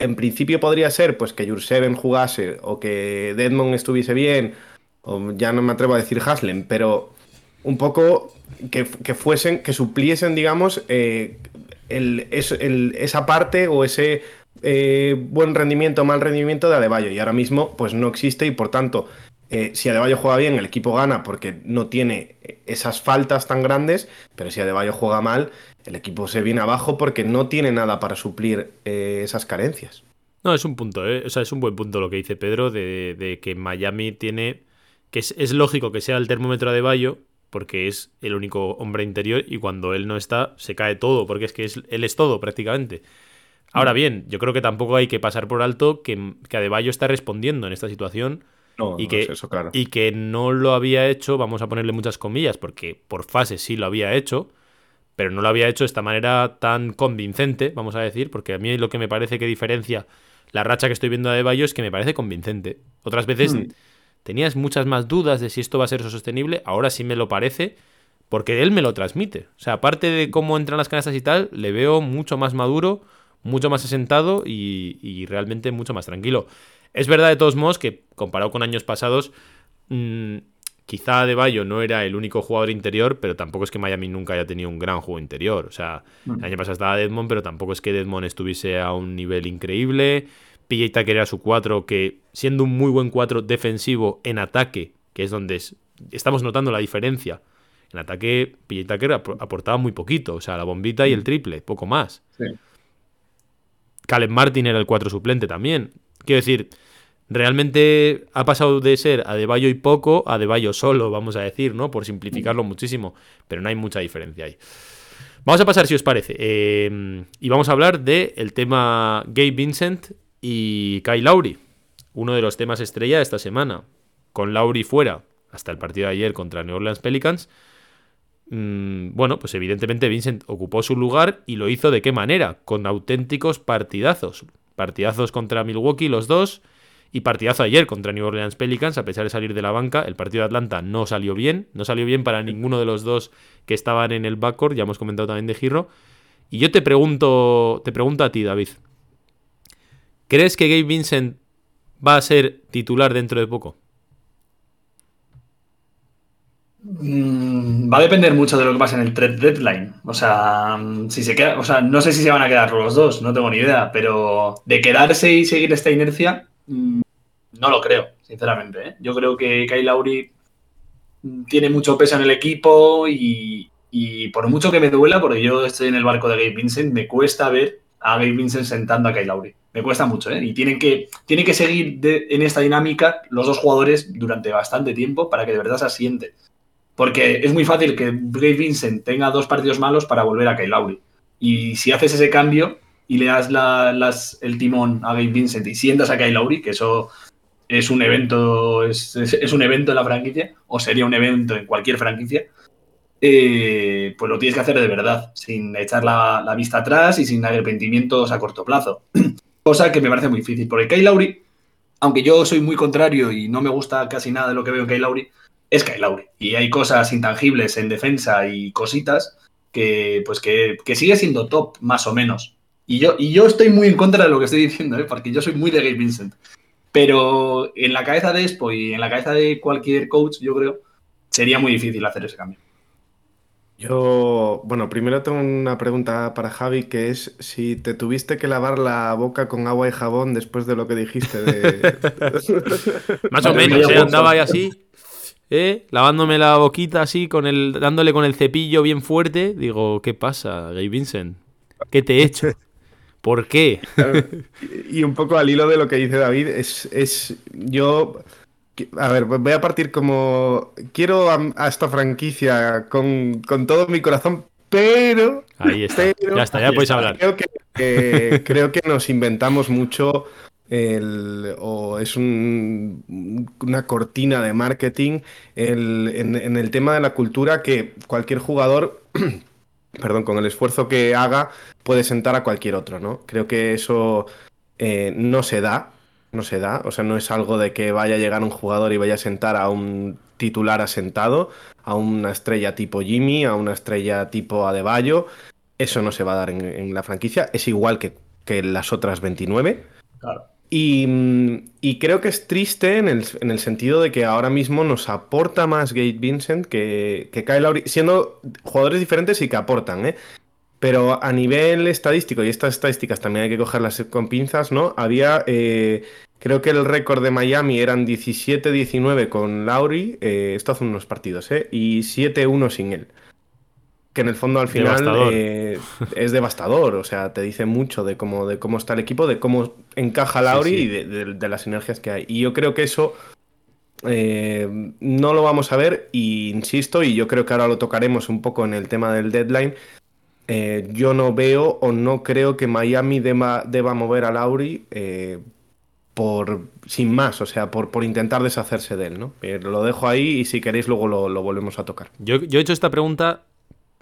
[SPEAKER 5] en principio podría ser pues que Jurseven jugase o que Deadmond estuviese bien o ya no me atrevo a decir Haslem, pero un poco que, fuesen, que supliesen, digamos, eh, esa parte o ese eh, buen rendimiento o mal rendimiento de Adebayo. Y ahora mismo, pues no existe y por tanto, eh, si Adebayo juega bien, el equipo gana porque no tiene esas faltas tan grandes, pero si Adebayo juega mal, el equipo se viene abajo porque no tiene nada para suplir eh, esas carencias.
[SPEAKER 3] No, es un punto, ¿eh? O sea, es un buen punto lo que dice Pedro de, de que Miami tiene. que es, es lógico que sea el termómetro de Bayo, porque es el único hombre interior y cuando él no está, se cae todo, porque es que es, él es todo prácticamente. Ahora bien, yo creo que tampoco hay que pasar por alto que, que Adebayo está respondiendo en esta situación
[SPEAKER 5] No,
[SPEAKER 3] y
[SPEAKER 5] no
[SPEAKER 3] que,
[SPEAKER 5] es eso, claro.
[SPEAKER 3] y que no lo había hecho, vamos a ponerle muchas comillas, porque por fases sí lo había hecho, pero no lo había hecho de esta manera tan convincente, vamos a decir, porque a mí lo que me parece que diferencia la racha que estoy viendo de Bayo es que me parece convincente. Otras veces
[SPEAKER 5] Hmm.
[SPEAKER 3] tenías muchas más dudas de si esto va a ser sostenible, ahora sí me lo parece, porque él me lo transmite. O sea, aparte de cómo entran las canastas y tal, le veo mucho más maduro, mucho más asentado y, y realmente mucho más tranquilo. Es verdad de todos modos que comparado con años pasados, mm, quizá De Bayo no era el único jugador interior, pero tampoco es que Miami nunca haya tenido un gran juego interior. O sea, el año pasado estaba Deadmond, pero tampoco es que Deadmond estuviese a un nivel increíble. PJ Tucker era su 4, que siendo un muy buen 4 defensivo en ataque, que es donde es- estamos notando la diferencia. En ataque, PJ Tucker ap- aportaba muy poquito, o sea, la bombita y el triple, poco más.
[SPEAKER 4] Sí.
[SPEAKER 3] Caleb Martin era el 4 suplente también. Quiero decir, realmente ha pasado de ser a Bayo y poco a Bayo solo, vamos a decir, ¿no? Por simplificarlo muchísimo, pero no hay mucha diferencia ahí. Vamos a pasar, si os parece, eh, y vamos a hablar del el tema Gabe Vincent y Kyle Lowry, uno de los temas estrella de esta semana. Con Lowry fuera hasta el partido de ayer contra New Orleans Pelicans, mm, bueno, pues evidentemente Vincent ocupó su lugar y lo hizo de qué manera, con auténticos partidazos. Partidazos contra Milwaukee, los dos, y partidazo ayer contra New Orleans Pelicans, a pesar de salir de la banca. El partido de Atlanta no salió bien, no salió bien para ninguno de los dos que estaban en el backcourt, ya hemos comentado también de Giro. Y yo te pregunto, te pregunto a ti, David. ¿Crees que Gabe Vincent va a ser titular dentro de poco?
[SPEAKER 4] Mm, va a depender mucho de lo que pase en el trade deadline. O sea, mm, si se queda, o sea, no sé si se van a quedar los dos, no tengo ni idea, pero de quedarse y seguir esta inercia, no lo creo, sinceramente. ¿eh? Yo creo que Kyle Lowry tiene mucho peso en el equipo y, y, por mucho que me duela, porque yo estoy en el barco de Gabe Vincent, me cuesta ver a Gabe Vincent sentando a Kyle Lowry. Me cuesta mucho, ¿eh? Y tienen que, tienen que seguir en esta dinámica los dos jugadores durante bastante tiempo para que de verdad se asiente. Porque es muy fácil que Gabe Vincent tenga dos partidos malos para volver a Kyle. Y si haces ese cambio y le das el timón a Gabe Vincent y sientas a Kyle Lowry, que eso es un evento, es, un evento en la franquicia, o sería un evento en cualquier franquicia, eh, pues lo tienes que hacer de verdad, sin echar la, la, vista atrás y sin arrepentimientos a corto plazo. (clears throat) Cosa que me parece muy difícil, porque Kyle Lowry, aunque yo soy muy contrario y no me gusta casi nada de lo que veo en Kyle Lowry, es Kyle Lowry. Y hay cosas intangibles en defensa y cositas que, pues que, sigue siendo top, más o menos. Y yo, y yo estoy muy en contra de lo que estoy diciendo, ¿eh? porque yo soy muy de Gabe Vincent. Pero en la cabeza de Expo y en la cabeza de cualquier coach, yo creo, sería muy difícil hacer ese cambio.
[SPEAKER 5] Yo, bueno, primero tengo una pregunta para Javi, que es si te tuviste que lavar la boca con agua y jabón después de lo que dijiste de... (laughs)
[SPEAKER 3] Más o menos, ¿eh? andaba ahí así. ¿eh? lavándome la boquita así, con el, dándole con el cepillo bien fuerte. Digo, ¿qué pasa, Gay Vincent? ¿Qué te he hecho? (laughs) ¿Por qué?
[SPEAKER 5] y un poco al hilo de lo que dice David, es, es yo... A ver, voy a partir como... Quiero a, esta franquicia con, todo mi corazón, pero...
[SPEAKER 3] Ahí está. ya está, ya puedes hablar.
[SPEAKER 5] Creo que, creo que nos inventamos mucho o es una cortina de marketing en, el tema de la cultura que cualquier jugador, perdón, con el esfuerzo que haga, puede sentar a cualquier otro, ¿no? Creo que eso eh, no se da, no se da, o sea, no es algo de que vaya a llegar un jugador y vaya a sentar a un titular asentado, a una estrella tipo Jimmy, a una estrella tipo Adebayo, eso no se va a dar en, la franquicia, es igual que, que las otras 29. Claro. Y, creo que es triste en el, sentido de que ahora mismo nos aporta más Gate Vincent que, que Kyle siendo jugadores diferentes y que aportan, ¿eh? Pero a nivel estadístico, y estas estadísticas también hay que cogerlas con pinzas, ¿no? Había, eh, creo que el récord de Miami eran 17-19 con Lowry, eh, esto hace unos partidos, ¿eh? Y 7-1 sin él que en el fondo al final eh, es devastador. O sea, te dice mucho de cómo, de cómo está el equipo, de cómo encaja Lauri y de, las sinergias que hay. Y yo creo que eso eh, no lo vamos a ver, y insisto, y yo creo que ahora lo tocaremos un poco en el tema del deadline. Eh, yo no veo o no creo que Miami deba, deba mover a Lauri por sin más, o sea, por, por intentar deshacerse de él, ¿no? lo dejo ahí y si queréis luego lo, lo volvemos a tocar.
[SPEAKER 3] Yo, yo he hecho esta pregunta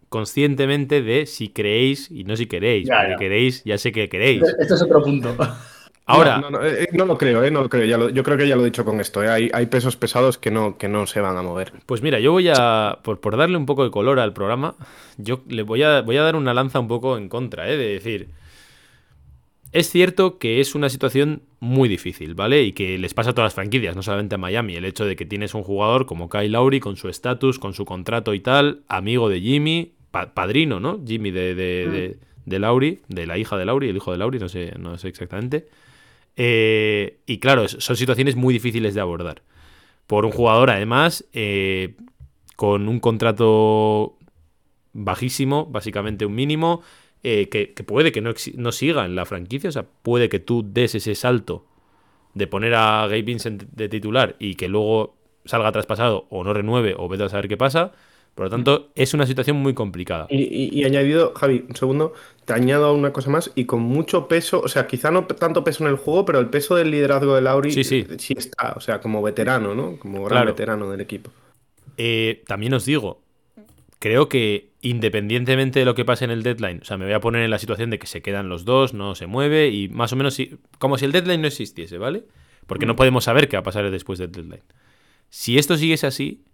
[SPEAKER 3] conscientemente de si creéis y no si queréis. Ya, queréis, ya sé que queréis.
[SPEAKER 4] Este es otro punto. (laughs)
[SPEAKER 3] Ahora.
[SPEAKER 5] No, eh, eh, lo creo, eh, no lo creo. yo creo que ya lo he dicho con esto. Hay, hay, pesos pesados que no, que no se van a mover.
[SPEAKER 3] Pues mira, yo voy a. Por, por, darle un poco de color al programa, yo le voy a, voy a dar una lanza un poco en contra, de decir. Es cierto que es una situación muy difícil, ¿vale? Y que les pasa a todas las franquicias, no solamente a Miami. El hecho de que tienes un jugador como Kyle Lowry con su estatus, con su contrato y tal, amigo de Jimmy, padrino, ¿no? Jimmy de, de, mm. de, Lauri, de la hija de Lauri, el hijo de Lauri, no sé, no sé exactamente. Eh, y claro, son situaciones muy difíciles de abordar. Por un jugador, además, eh, con un contrato bajísimo, básicamente un mínimo, eh, que, puede que no, no, siga en la franquicia, o sea, puede que tú des ese salto de poner a Gabe Vincent de titular y que luego salga traspasado o no renueve o vete a saber qué pasa, por lo tanto, es una situación muy complicada.
[SPEAKER 5] Y, añadido, Javi, un segundo, te añado una cosa más y con mucho peso, o sea, quizá no tanto peso en el juego, pero el peso del liderazgo de Lauri sí, sí. sí está, o sea, como veterano, ¿no? Como gran veterano del equipo.
[SPEAKER 3] Eh, también os digo, creo que independientemente de lo que pase en el deadline, o sea, me voy a poner en la situación de que se quedan los dos, no se mueve y más o menos si, como si el deadline no existiese, ¿vale? Porque no podemos saber qué va a pasar después del deadline. Si esto siguiese así,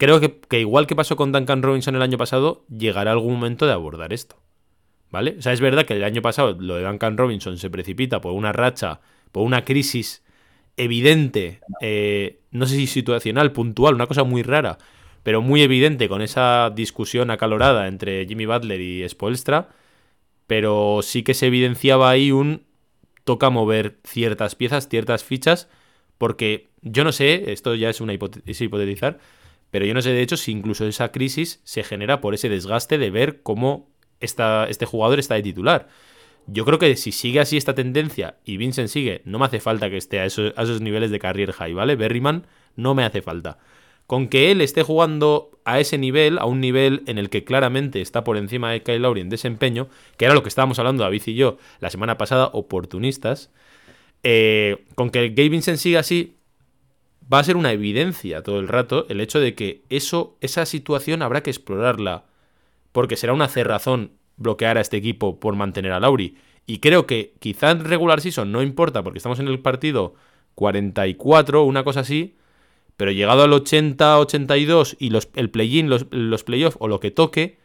[SPEAKER 3] creo que, igual que pasó con Duncan Robinson el año pasado, llegará algún momento de abordar esto. ¿Vale? O sea, es verdad que el año pasado lo de Duncan Robinson se precipita por una racha, por una crisis evidente, eh, no sé si situacional, puntual, una cosa muy rara, pero muy evidente con esa discusión acalorada entre Jimmy Butler y Spoelstra, pero sí que se evidenciaba ahí un toca mover ciertas piezas, ciertas fichas, porque yo no sé, esto ya es una es hipotetizar, pero yo no sé de hecho si incluso esa crisis se genera por ese desgaste de ver cómo este jugador está de titular. Yo creo que si sigue así esta tendencia y Vincent sigue, no me hace falta que esté a esos, a esos niveles de career high, ¿vale? Berryman no me hace falta. Con que él esté jugando a ese nivel, a un nivel en el que claramente está por encima de Kyle Lowry en desempeño, que era lo que estábamos hablando David y yo la semana pasada, oportunistas, eh, con que Gabe Vincent siga así, va a ser una evidencia todo el rato el hecho de que eso, esa situación habrá que explorarla porque será una cerrazón bloquear a este equipo por mantener a Lauri. Y creo que quizá en regular season no importa porque estamos en el partido 44, una cosa así, pero llegado al 80, 82 y los, el play-in, los, los playoffs o lo que toque,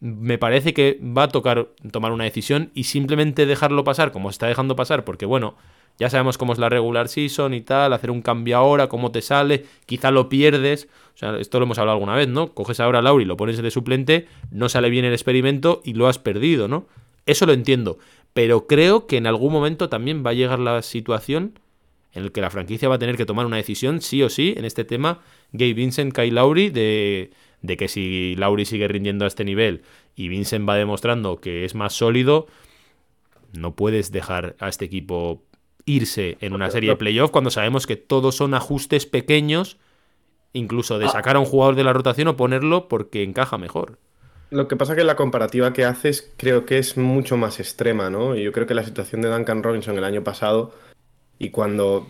[SPEAKER 3] me parece que va a tocar tomar una decisión y simplemente dejarlo pasar como está dejando pasar, porque bueno, ya sabemos cómo es la regular season y tal, hacer un cambio ahora, cómo te sale, quizá lo pierdes. O sea, esto lo hemos hablado alguna vez, ¿no? Coges ahora a Lauri, lo pones de suplente, no sale bien el experimento y lo has perdido, ¿no? Eso lo entiendo. Pero creo que en algún momento también va a llegar la situación en la que la franquicia va a tener que tomar una decisión, sí o sí, en este tema, Gabe Vincent, Kai Lauri, de, de que si Lauri sigue rindiendo a este nivel y Vincent va demostrando que es más sólido, no puedes dejar a este equipo irse en una serie de playoff cuando sabemos que todos son ajustes pequeños, incluso de sacar a un jugador de la rotación o ponerlo porque encaja mejor.
[SPEAKER 5] Lo que pasa que la comparativa que haces creo que es mucho más extrema, ¿no? Y yo creo que la situación de Duncan Robinson el año pasado y cuando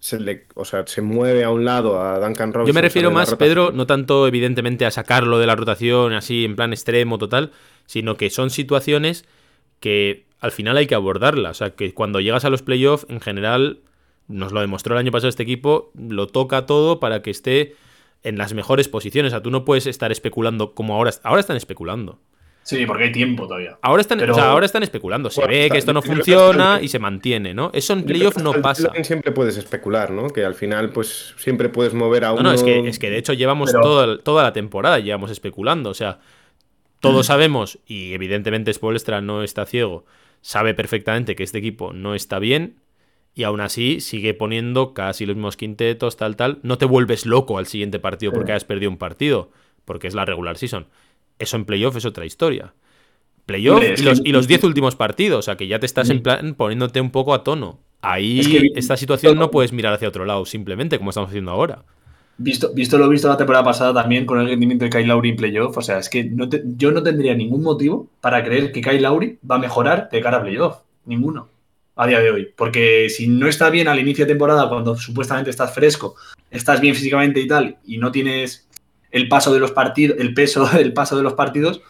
[SPEAKER 5] se le, o sea, se mueve a un lado a Duncan Robinson.
[SPEAKER 3] Yo me refiero más, Pedro, no tanto evidentemente a sacarlo de la rotación así en plan extremo total, sino que son situaciones que al final hay que abordarla. O sea, que cuando llegas a los playoffs, en general, nos lo demostró el año pasado este equipo, lo toca todo para que esté en las mejores posiciones. O sea, tú no puedes estar especulando como ahora. Ahora están especulando.
[SPEAKER 4] Sí, porque hay tiempo todavía.
[SPEAKER 3] Ahora están, ahora están especulando. Se ve que esto no funciona y se mantiene, ¿no? Eso en playoff no pasa.
[SPEAKER 5] Siempre puedes especular, ¿no? Que al final, pues, siempre puedes mover a uno.
[SPEAKER 3] No, no, es que, es que de hecho llevamos toda la temporada, llevamos especulando. O sea, todos sabemos, y evidentemente Spolstra no está ciego, sabe perfectamente que este equipo no está bien y aún así sigue poniendo casi los mismos quintetos, tal, tal. No te vuelves loco al siguiente partido porque has perdido un partido, porque es la regular season. Eso en playoff es otra historia. Playoff y los 10 últimos partidos, o sea que ya te estás en plan poniéndote un poco a tono. Ahí, esta situación no puedes mirar hacia otro lado, simplemente, como estamos haciendo ahora.
[SPEAKER 4] Visto, visto lo visto la temporada pasada también con el rendimiento de Kyle Lowry en playoff, o sea, es que yo no tendría ningún motivo para creer que Kyle Lowry va a mejorar de cara a playoff. Ninguno. A día de hoy. Porque si no está bien al inicio de temporada, cuando supuestamente estás fresco, estás bien físicamente y tal, y no tienes el paso de los partidos, el peso (laughs) del paso de los partidos,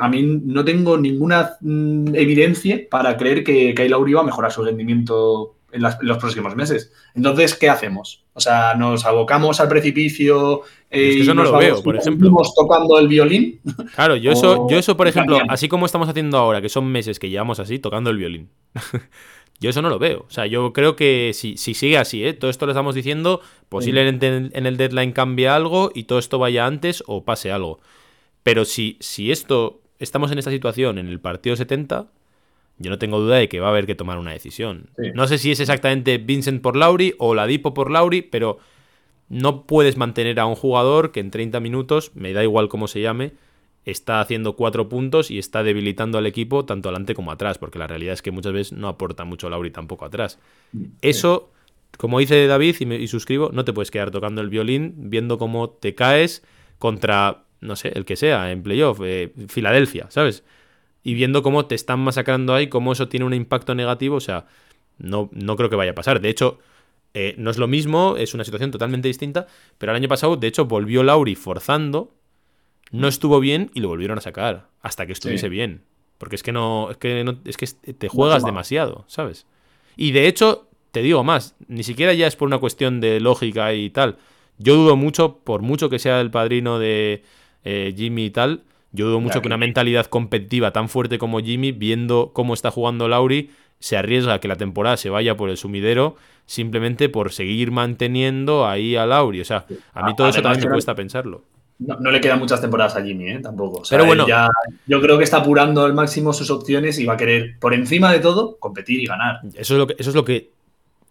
[SPEAKER 4] a mí no tengo ninguna mm, evidencia para creer que Kyle Lowry va a mejorar su rendimiento en, los próximos meses. Entonces, ¿qué hacemos? O sea, nos abocamos al precipicio.
[SPEAKER 3] Eh, eso no lo veo, por ejemplo.
[SPEAKER 4] tocando el violín?
[SPEAKER 3] Claro, yo eso, yo eso, por ejemplo, así como estamos haciendo ahora, que son meses que llevamos así, tocando el violín. (laughs) yo eso no lo veo. O sea, yo creo que si, si sigue así, ¿eh? todo esto lo estamos diciendo, posiblemente en, el deadline cambie algo y todo esto vaya antes o pase algo. Pero si, si esto, estamos en esta situación en el partido 70, yo no tengo duda de que va a haber que tomar una decisión. No sé si es exactamente Vincent por Lauri o Ladipo por Lauri, pero no puedes mantener a un jugador que en 30 minutos, me da igual cómo se llame, está haciendo cuatro puntos y está debilitando al equipo tanto adelante como atrás, porque la realidad es que muchas veces no aporta mucho Lauri tampoco atrás. Eso, como dice David y, suscribo, no te puedes quedar tocando el violín viendo cómo te caes contra, no sé, el que sea, en playoff, eh, Filadelfia, ¿sabes? Y viendo cómo te están masacrando ahí, cómo eso tiene un impacto negativo, o sea, no, no creo que vaya a pasar. De hecho, Eh, no es lo mismo, es una situación totalmente distinta, pero el año pasado, de hecho, volvió Lauri forzando, no estuvo bien y lo volvieron a sacar hasta que estuviese
[SPEAKER 4] Sí.
[SPEAKER 3] bien. Porque es que no, es que no- es que te juegas demasiado, ¿sabes? Y de hecho, te digo más, ni siquiera ya es por una cuestión de lógica y tal. Yo dudo mucho, por mucho que sea el padrino de eh, Jimmy y tal, yo dudo mucho que una mentalidad competitiva tan fuerte como Jimmy, viendo cómo está jugando Lauri, se arriesga a que la temporada se vaya por el sumidero simplemente por seguir manteniendo ahí a Lauri. O sea, a mí todo eso también me cuesta pensarlo.
[SPEAKER 4] No, no le quedan muchas temporadas a Jimmy, ¿eh? Tampoco. O sea,
[SPEAKER 3] Pero bueno.
[SPEAKER 4] ya- yo creo que está apurando al máximo sus opciones y va a querer, por encima de todo, competir y ganar.
[SPEAKER 3] Eso es lo que, eso es lo que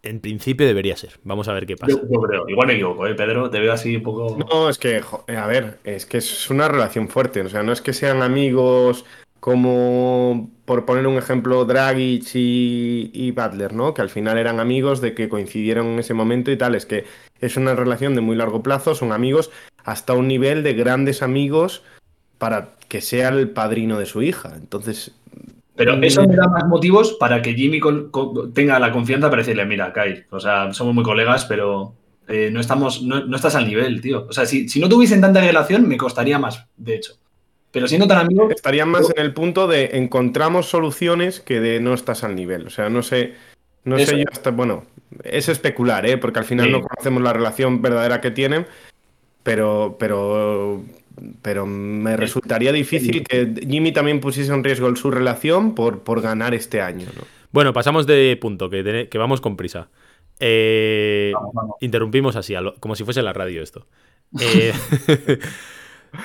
[SPEAKER 3] en principio debería ser. Vamos a ver qué pasa.
[SPEAKER 4] Yo, yo creo. Igual me equivoco, ¿eh, Pedro? Te veo así un poco.
[SPEAKER 5] No, es que, jo- a ver, es que es una relación fuerte. O sea, no es que sean amigos como, por poner un ejemplo, Dragic y, y Butler, ¿no? Que al final eran amigos de que coincidieron en ese momento y tal. Es que es una relación de muy largo plazo, son amigos hasta un nivel de grandes amigos para que sea el padrino de su hija. Entonces,
[SPEAKER 4] Pero eso me da más motivos para que Jimmy tenga la confianza para decirle, mira, Kai, o sea, somos muy colegas, pero eh, no estamos, no, no estás al nivel, tío. O sea, si, si no tuviesen tanta relación, me costaría más, de hecho. Pero siendo tan amigos,
[SPEAKER 5] estarían más en el punto de encontramos soluciones que de no estás al nivel. O sea, no sé, no
[SPEAKER 4] Eso
[SPEAKER 5] sé yo hasta, bueno, es especular, ¿eh? Porque al final
[SPEAKER 4] Sí.
[SPEAKER 5] no conocemos la relación verdadera que tienen, pero, pero, pero me resultaría difícil que Jimmy también pusiese en riesgo su relación por, por ganar este año, ¿no?
[SPEAKER 3] Bueno, pasamos de punto, que, que vamos con prisa. Eh,
[SPEAKER 4] Vamos, vamos.
[SPEAKER 3] Interrumpimos así, lo- como si fuese la radio esto. Eh, (laughs)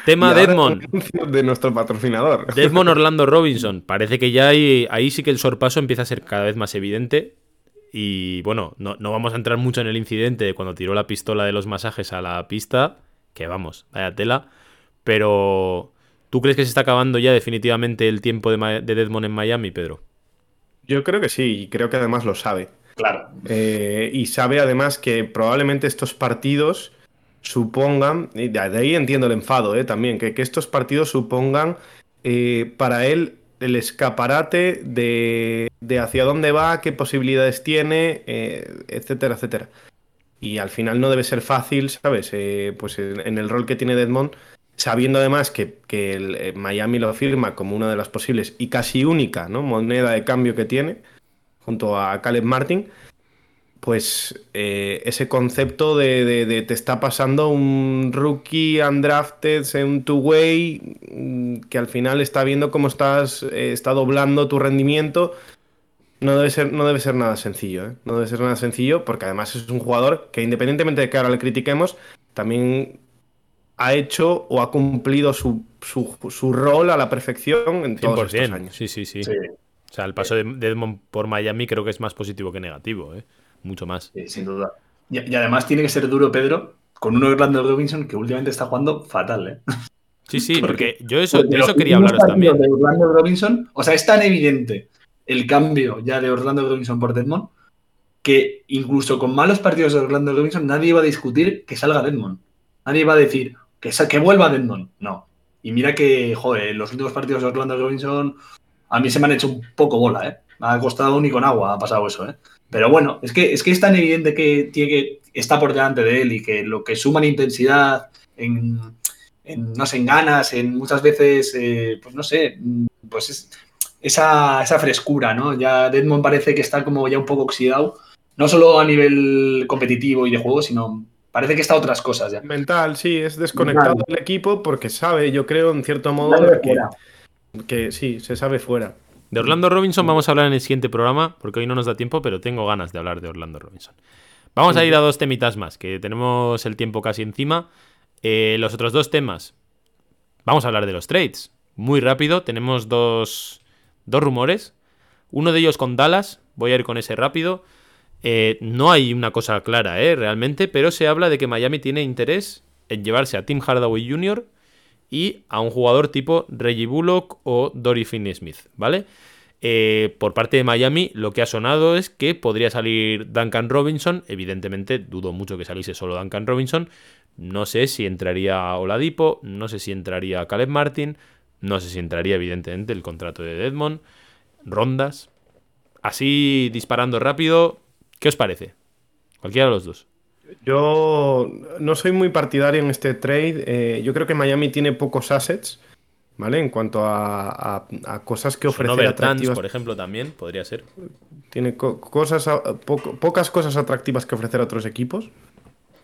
[SPEAKER 3] tema
[SPEAKER 5] anuncio de nuestro patrocinador.
[SPEAKER 3] Desmond (laughs) Orlando Robinson. Parece que ya hay, ahí sí que el sorpaso empieza a ser cada vez más evidente. Y bueno, no, no vamos a entrar mucho en el incidente de cuando tiró la pistola de los masajes a la pista. Que vamos, vaya tela. Pero, ¿tú crees que se está acabando ya definitivamente el tiempo de, de Desmond en Miami, Pedro?
[SPEAKER 5] Yo creo que sí, y creo que además lo sabe.
[SPEAKER 4] claro.
[SPEAKER 5] Eh, y sabe además que probablemente estos partidos supongan, y de ahí entiendo el enfado eh, también, que, que estos partidos supongan eh, para él el escaparate de, de hacia dónde va, qué posibilidades tiene, eh, etcétera, etcétera. Y al final no debe ser fácil, ¿sabes? Eh, pues en, en el rol que tiene Deadmond, sabiendo además que, que el, eh, Miami lo firma como una de las posibles y casi única ¿no? moneda de cambio que tiene, junto a Caleb Martin, pues eh, ese concepto de, te está pasando un rookie undrafted en two-way mm, que al final está viendo cómo estás, eh, está doblando tu rendimiento. No debe ser, no debe ser nada sencillo, ¿eh? No debe ser nada sencillo porque además es un jugador que independientemente de que ahora le critiquemos, también ha hecho o ha cumplido su, su- su rol a la perfección en todos estos
[SPEAKER 3] 100%.
[SPEAKER 5] años.
[SPEAKER 3] Sí, sí, sí,
[SPEAKER 4] Sí,
[SPEAKER 3] O sea, el paso de de Desmond por Miami creo que es más positivo que negativo, ¿eh? Mucho más.
[SPEAKER 4] sí, sin duda. Y, y además tiene que ser duro, Pedro, con un Orlando Robinson que últimamente está jugando fatal, ¿eh?
[SPEAKER 3] Sí, sí, (laughs)
[SPEAKER 4] Porque-
[SPEAKER 3] porque yo eso,
[SPEAKER 4] Porque
[SPEAKER 3] de eso quería hablaros también.
[SPEAKER 4] De Orlando Robinson, o sea, es tan evidente el cambio ya de Orlando Robinson por Deadmond que incluso con malos partidos de Orlando Robinson nadie iba a discutir que salga Deadmond. Nadie iba a decir que, que vuelva Deadmond. No. Y mira que, joder, los últimos partidos de Orlando Robinson a mí se me han hecho un poco bola, ¿eh? Me ha costado ni con agua, ha pasado eso, ¿eh? Pero bueno, es que, es que es tan evidente que, tiene que está por delante de él y que lo que suma en intensidad, en, no sé, en ganas, en muchas veces, eh, pues no sé, pues es esa, esa frescura, ¿no? Ya Deadmond parece que está como ya un poco oxidado, no solo a nivel competitivo y de juego, sino parece que está a otras cosas ya.
[SPEAKER 5] Mental, sí, es desconectado
[SPEAKER 4] Mental.
[SPEAKER 5] del equipo porque sabe, yo creo, en cierto modo, que, que sí, se sabe fuera.
[SPEAKER 3] De Orlando Robinson vamos a hablar en el siguiente programa, porque hoy no nos da tiempo, pero tengo ganas de hablar de Orlando Robinson. Vamos a ir a dos temitas más, que tenemos el tiempo casi encima. Eh, los otros dos temas. Vamos a hablar de los trades. Muy rápido, tenemos dos, dos rumores. Uno de ellos con Dallas, voy a ir con ese rápido. Eh, no hay una cosa clara, ¿eh? Realmente, pero se habla de que Miami tiene interés en llevarse a Tim Hardaway Jr. y a un jugador tipo Reggie Bullock o Dory Finney-Smith, ¿vale? Eh, por parte de Miami, lo que ha sonado es que podría salir Duncan Robinson. Evidentemente, dudo mucho que saliese solo Duncan Robinson. No sé si entraría Oladipo, no sé si entraría Caleb Martin, no sé si entraría, evidentemente, el contrato de Deadmond, rondas. Así disparando rápido, ¿qué os parece? Cualquiera de los dos.
[SPEAKER 5] Yo no soy muy partidario en este trade. Eh, yo creo que Miami tiene pocos assets, ¿vale? En cuanto a, cosas que ofrecer
[SPEAKER 3] atractivas. por ejemplo, también podría ser.
[SPEAKER 5] Tiene cosas, pocas cosas atractivas que ofrecer a otros equipos,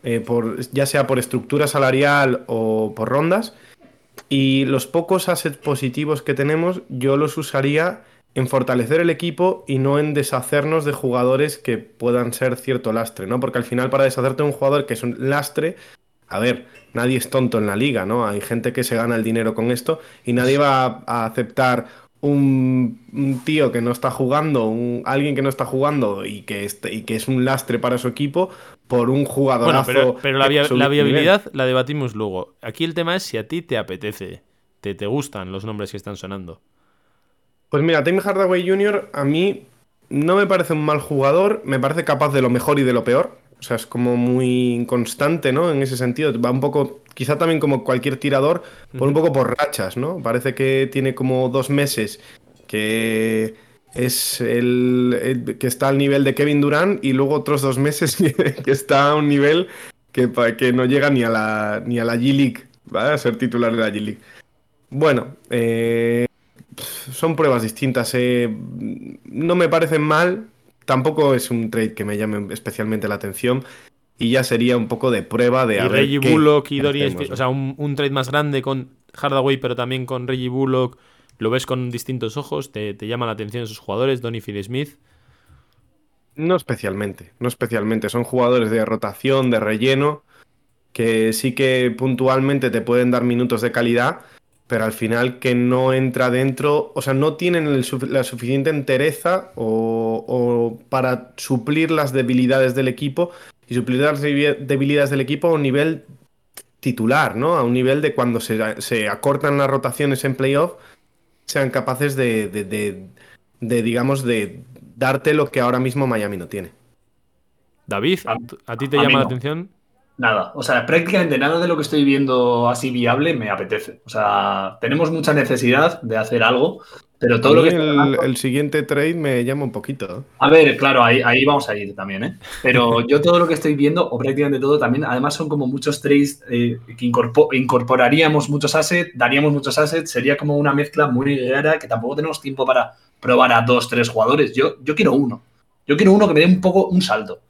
[SPEAKER 5] eh, por, ya sea por estructura salarial o por rondas. Y los pocos assets positivos que tenemos, yo los usaría en fortalecer el equipo y no en deshacernos de jugadores que puedan ser cierto lastre, ¿no? Porque al final para deshacerte de un jugador que es un lastre, a ver, nadie es tonto en la liga, ¿no? Hay gente que se gana el dinero con esto y nadie va a, aceptar un, tío que no está jugando, un, alguien que no está jugando y que, y que es un lastre para su equipo por un jugador.
[SPEAKER 3] Bueno, pero, la, viabilidad la debatimos luego. Aquí el tema es si a ti te apetece, te, te gustan los nombres que están sonando.
[SPEAKER 5] Pues mira, Tim Hardaway Jr. a mí no me parece un mal jugador, me parece capaz de lo mejor y de lo peor. O sea, es como muy inconstante, ¿no? En ese sentido. Va un poco, quizá también como cualquier tirador, por un poco por rachas, ¿no? Parece que tiene como dos meses que es el, que está al nivel de Kevin Durant y luego otros dos meses (laughs) que está a un nivel que, que no llega ni a la, ni a la G-League, ¿vale? A ser titular de la G-League. Bueno, eh, son pruebas distintas. Eh. No me parecen mal. Tampoco es un trade que me llame especialmente la atención. Y ya sería un poco de prueba de.
[SPEAKER 3] Y Reggie Bullock y Dorian O sea, un, trade más grande con Hardaway, pero también con Reggie Bullock. Lo ves con distintos ojos. Te, te llama la atención esos jugadores. Donny Phil Smith.
[SPEAKER 5] No especialmente. No especialmente. Son jugadores de rotación, de relleno. Que sí que puntualmente te pueden dar minutos de calidad pero al final que no entra dentro, o sea, no tienen la suficiente entereza o, para suplir las debilidades del equipo y suplir las debilidades del equipo a un nivel titular, ¿no? A un nivel de cuando se, acortan las rotaciones en playoff, sean capaces de, de, digamos, de darte lo que ahora mismo Miami no tiene.
[SPEAKER 3] David, ¿a, ti te llama la atención?
[SPEAKER 4] Nada, o sea, prácticamente nada de lo que estoy viendo así viable me apetece. O sea, tenemos mucha necesidad de hacer algo, pero todo lo que...
[SPEAKER 5] El, siguiente trade me llama un poquito.
[SPEAKER 4] A ver, claro, ahí, ahí, vamos a ir también, ¿eh? Pero (laughs) yo todo lo que estoy viendo, o prácticamente todo también, además son como muchos trades eh, que incorporaríamos muchos assets, daríamos muchos assets, sería como una mezcla muy rara que tampoco tenemos tiempo para probar a dos, tres jugadores. Yo, yo quiero uno. Yo quiero uno que me dé un poco un salto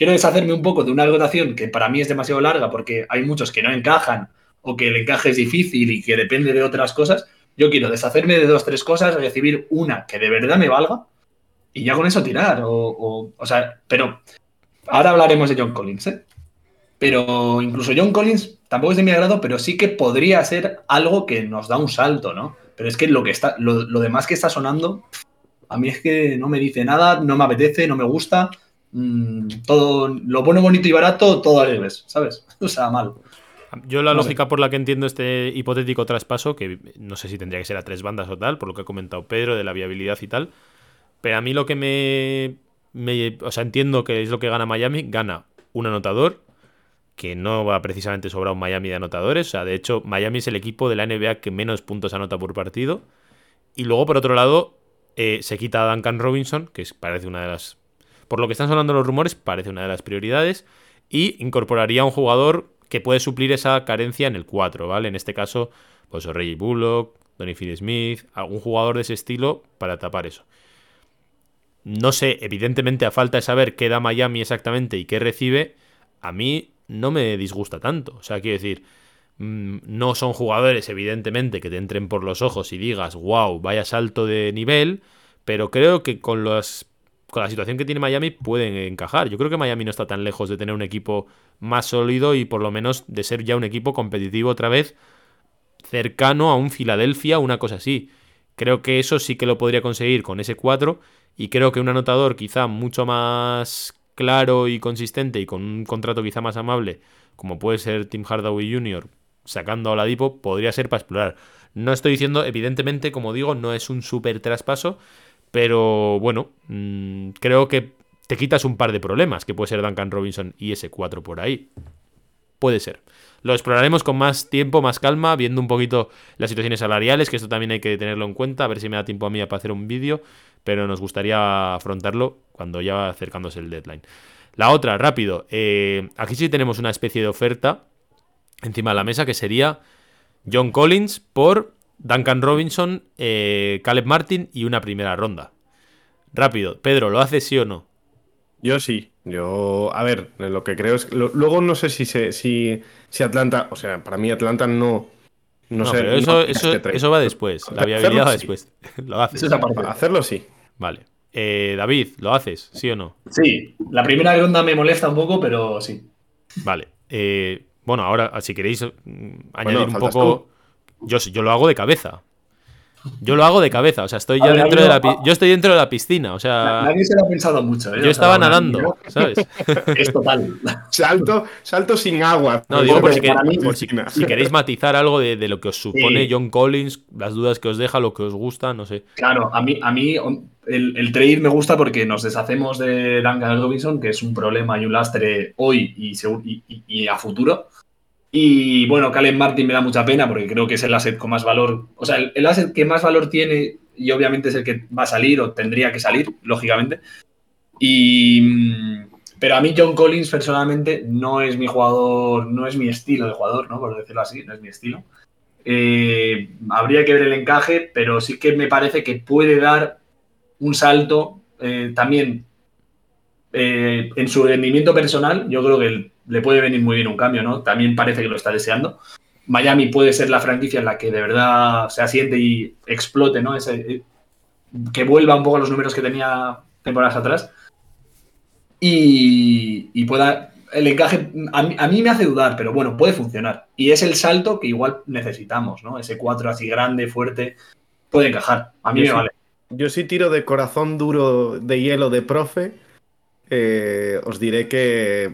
[SPEAKER 4] quiero deshacerme un poco de una rotación que para mí es demasiado larga porque hay muchos que no encajan o que el encaje es difícil y que depende de otras cosas. Yo quiero deshacerme de dos, tres cosas, recibir una que de verdad me valga y ya con eso tirar. O, sea, pero ahora hablaremos de John Collins, ¿eh? Pero incluso John Collins tampoco es de mi agrado, pero sí que podría ser algo que nos da un salto, ¿no? Pero es que lo que está, lo demás que está sonando, a mí es que no me dice nada, no me apetece, no me gusta. Mm, todo lo bueno, bonito y barato, todo al revés, ¿sabes? (laughs) O sea, mal.
[SPEAKER 3] Yo la lógica por la que entiendo este hipotético traspaso, que no sé si tendría que ser a tres bandas o tal, por lo que ha comentado Pedro de la viabilidad y tal, pero a mí lo que me, me o sea, entiendo que es lo que gana Miami, gana un anotador, que no va precisamente sobrar un Miami de anotadores, o sea, de hecho Miami es el equipo de la NBA que menos puntos anota por partido, y luego por otro lado eh, se quita a Duncan Robinson, que parece una de las por lo que están sonando los rumores, parece una de las prioridades. Y incorporaría a un jugador que puede suplir esa carencia en el 4, ¿vale? En este caso, pues Reggie Bullock, Donny Phil Smith, algún jugador de ese estilo para tapar eso. No sé, evidentemente a falta de saber qué da Miami exactamente y qué recibe, a mí no me disgusta tanto. O sea, quiero decir, mm, no son jugadores evidentemente que te entren por los ojos y digas, wow, vaya salto de nivel, pero creo que con las con la situación que tiene Miami pueden encajar. Yo creo que Miami no está tan lejos de tener un equipo más sólido y por lo menos de ser ya un equipo competitivo otra vez cercano a un Filadelfia, una cosa así. Creo que eso sí que lo podría conseguir con ese 4 y creo que un anotador quizá mucho más claro y consistente y con un contrato quizá más amable, como puede ser Tim Hardaway Jr. sacando a Oladipo, podría ser para explorar. No estoy diciendo, evidentemente, como digo, no es un super traspaso, pero bueno, mm, creo que te quitas un par de problemas, que puede ser Duncan Robinson y ese 4 por ahí. Puede ser. Lo exploraremos con más tiempo, más calma, viendo un poquito las situaciones salariales, que esto también hay que tenerlo en cuenta, a ver si me da tiempo a mí para hacer un vídeo, pero nos gustaría afrontarlo cuando ya va acercándose el deadline. La otra, rápido. eh, aquí sí tenemos una especie de oferta encima de la mesa que sería John Collins por Duncan Robinson, eh, Caleb Martin y una primera ronda. Rápido, Pedro, ¿lo haces sí o no?
[SPEAKER 5] Yo sí. Yo, a ver, lo que creo es que lo- luego no sé si se, si, si Atlanta, o sea, para mí Atlanta no, no,
[SPEAKER 3] No,
[SPEAKER 5] sé.
[SPEAKER 3] pero eso,
[SPEAKER 5] es
[SPEAKER 3] eso, va después. La viabilidad va
[SPEAKER 5] sí.
[SPEAKER 3] después. (laughs) lo haces.
[SPEAKER 4] Eso es.
[SPEAKER 5] Hacerlo sí.
[SPEAKER 3] Vale. Eh, David, ¿lo haces? ¿Sí o no?
[SPEAKER 4] Sí, la primera ronda me molesta un poco, pero sí.
[SPEAKER 3] Vale. Eh, bueno, ahora, si queréis mm, añadir un poco. Yo, yo lo hago de cabeza. Yo lo hago de cabeza. O sea, estoy ya
[SPEAKER 4] ver,
[SPEAKER 3] dentro de la Yo estoy dentro de la piscina. O sea,
[SPEAKER 4] Nadie se lo ha pensado mucho. ¿eh?
[SPEAKER 3] Yo estaba nadando, ¿sabes? (laughs)
[SPEAKER 4] Es total. (laughs)
[SPEAKER 5] Salto, salto sin agua.
[SPEAKER 3] No, digo por si, que- por si- si queréis matizar algo de, de lo que os supone
[SPEAKER 4] Sí.
[SPEAKER 3] John Collins, las dudas que os deja, lo que os gusta, no sé.
[SPEAKER 4] Claro, a mí, a mí el, el trade me gusta porque nos deshacemos de Duncan Robinson, que es un problema y un lastre hoy y- y a futuro. Y bueno, Caleb Martin me da mucha pena porque creo que es el asset con más valor. O sea, el, el asset que más valor tiene y obviamente es el que va a salir o tendría que salir, lógicamente. Y, mm, pero a mí John Collins personalmente no es mi jugador, no es mi estilo de jugador, ¿no? Por decirlo así, no es mi estilo. Eh, habría que ver el encaje, pero sí que me parece que puede dar un salto eh, también eh, en su rendimiento personal. Yo creo que le puede venir muy bien un cambio, ¿no? También parece que lo está deseando. Miami puede ser la franquicia en la que de verdad se asiente y explote, ¿no? Ese, eh, que vuelva un poco a los números que tenía temporadas atrás. Y, y pueda. El encaje a mí, a mí me hace dudar, pero bueno, puede funcionar. Y es el salto que igual necesitamos, ¿no? Ese 4 así grande, fuerte, puede encajar. A mí
[SPEAKER 5] Yo
[SPEAKER 4] me
[SPEAKER 5] sí.
[SPEAKER 4] vale.
[SPEAKER 5] Yo sí tiro de corazón duro de hielo de profe. Eh, os diré que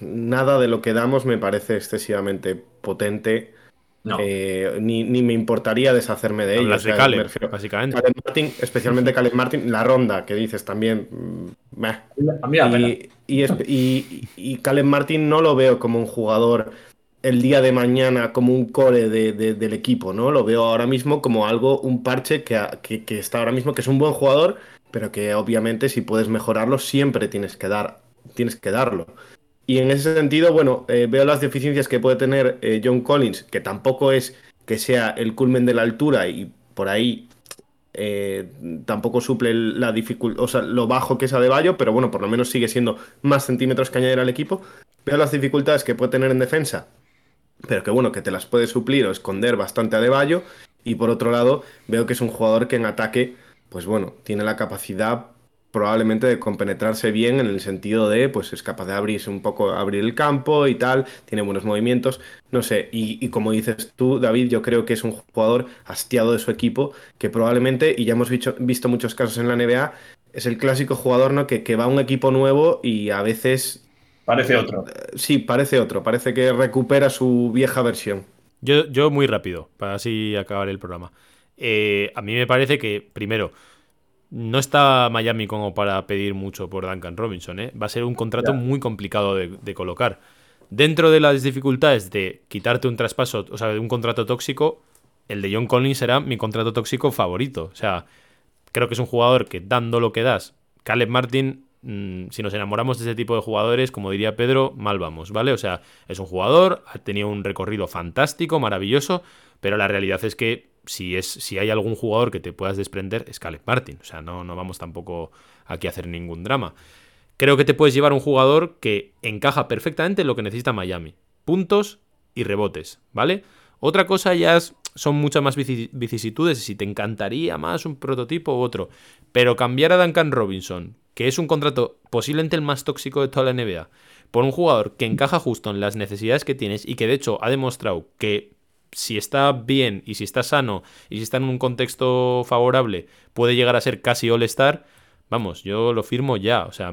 [SPEAKER 5] nada de lo que damos me parece excesivamente potente.
[SPEAKER 4] No.
[SPEAKER 5] eh, ni, ni me importaría deshacerme de ello.
[SPEAKER 3] Hablas
[SPEAKER 5] o sea,
[SPEAKER 3] de Caleb,
[SPEAKER 5] refiero-
[SPEAKER 3] básicamente.
[SPEAKER 5] Caleb Martin, especialmente Caleb Martin, la ronda que dices también. mm, meh. Y, y, y, y Caleb Martin no lo veo como un jugador el día de mañana, como un core de- de- del equipo, ¿no? Lo veo ahora mismo como algo, un parche que- que está ahora mismo, que es un buen jugador, pero que obviamente si puedes mejorarlo, siempre tienes que, dar, tienes que darlo. Y en ese sentido, bueno, eh, veo las deficiencias que puede tener eh, John Collins, que tampoco es que sea el culmen de la altura y por ahí eh, tampoco suple la dificultad, lo bajo que es Adebayo, pero bueno, por lo menos sigue siendo más centímetros que añadir al equipo. Veo las dificultades que puede tener en defensa, pero que bueno, que te las puede suplir o esconder bastante Adebayo. Y por otro lado, veo que es un jugador que en ataque, pues bueno, tiene la capacidad probablemente de compenetrarse bien en el sentido de, pues es capaz de abrirse un poco, abrir el campo y tal, tiene buenos movimientos, no sé, y, y como dices tú, David, yo creo que es un jugador hastiado de su equipo, que probablemente, y ya hemos visto, visto muchos casos en la NBA, es el clásico jugador, ¿no? Que, que va a un equipo nuevo y a veces,
[SPEAKER 4] Parece otro.
[SPEAKER 5] eh, sí, parece otro, parece que recupera su vieja versión.
[SPEAKER 3] Yo, yo muy rápido, para así acabar el programa. Eh, a mí me parece que, primero, no está Miami como para pedir mucho por Duncan Robinson. ¿eh? Va a ser un contrato muy complicado de, de colocar. Dentro de las dificultades de quitarte un traspaso, o sea, de un contrato tóxico, el de John Collins será mi contrato tóxico favorito. O sea, creo que es un jugador que dando lo que das, Caleb Martin, mm, si nos enamoramos de ese tipo de jugadores, como diría Pedro, mal vamos, ¿vale? O sea, es un jugador, ha tenido un recorrido fantástico, maravilloso, pero la realidad es que si, es, si hay algún jugador que te puedas desprender, es Caleb Martin. O sea, no, no vamos tampoco aquí a hacer ningún drama. Creo que te puedes llevar un jugador que encaja perfectamente en lo que necesita Miami. Puntos y rebotes, ¿vale? Otra cosa ya es- son muchas más vici- vicisitudes si te encantaría más un prototipo u otro. Pero cambiar a Duncan Robinson, que es un contrato posiblemente el más tóxico de toda la NBA, por un jugador que encaja justo en las necesidades que tienes y que de hecho ha demostrado que si está bien y si está sano y si está en un contexto favorable puede llegar a ser casi all-star, vamos, yo lo firmo ya. O sea,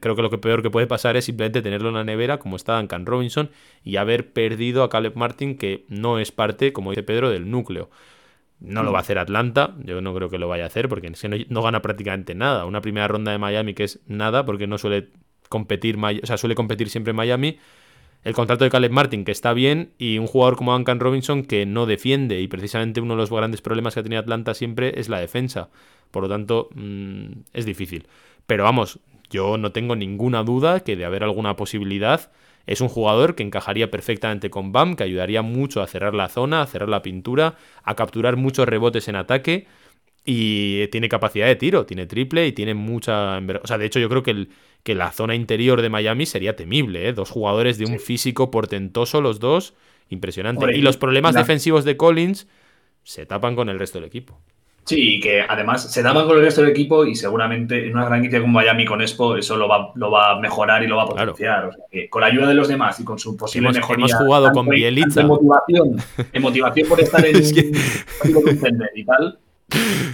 [SPEAKER 3] creo que lo peor que puede pasar es simplemente tenerlo en la nevera como está Duncan Robinson y haber perdido a Caleb Martin que no es parte, como dice Pedro, del núcleo. No lo va a hacer Atlanta, yo no creo que lo vaya a hacer porque no, gana prácticamente nada. Una primera ronda de Miami que es nada porque no suele competir, o sea, suele competir siempre Miami. El contrato de Caleb Martin que está bien y un jugador como Duncan Robinson que no defiende y precisamente uno de los grandes problemas que ha tenido Atlanta siempre es la defensa. Por lo tanto, mm, es difícil. Pero vamos, yo no tengo ninguna duda que de haber alguna posibilidad, es un jugador que encajaría perfectamente con Bam, que ayudaría mucho a cerrar la zona, a cerrar la pintura, a capturar muchos rebotes en ataque y tiene capacidad de tiro, tiene triple y tiene mucha... O sea, de hecho yo creo que, el, que la zona interior de Miami sería temible, ¿eh? Dos jugadores de un físico portentoso los dos, impresionante. y los problemas defensivos de Collins se tapan con el resto del equipo.
[SPEAKER 4] Sí, y que además se tapan con el resto del equipo y seguramente en una franquicia como Miami con Expo eso lo va, lo va a mejorar y lo va a potenciar. O sea, que con la ayuda de los demás y con su posible
[SPEAKER 3] hemos,
[SPEAKER 4] mejoría.
[SPEAKER 3] Hemos jugado con Bielitza.
[SPEAKER 4] En motivación, en motivación por estar en (laughs) es que... (laughs) y tal.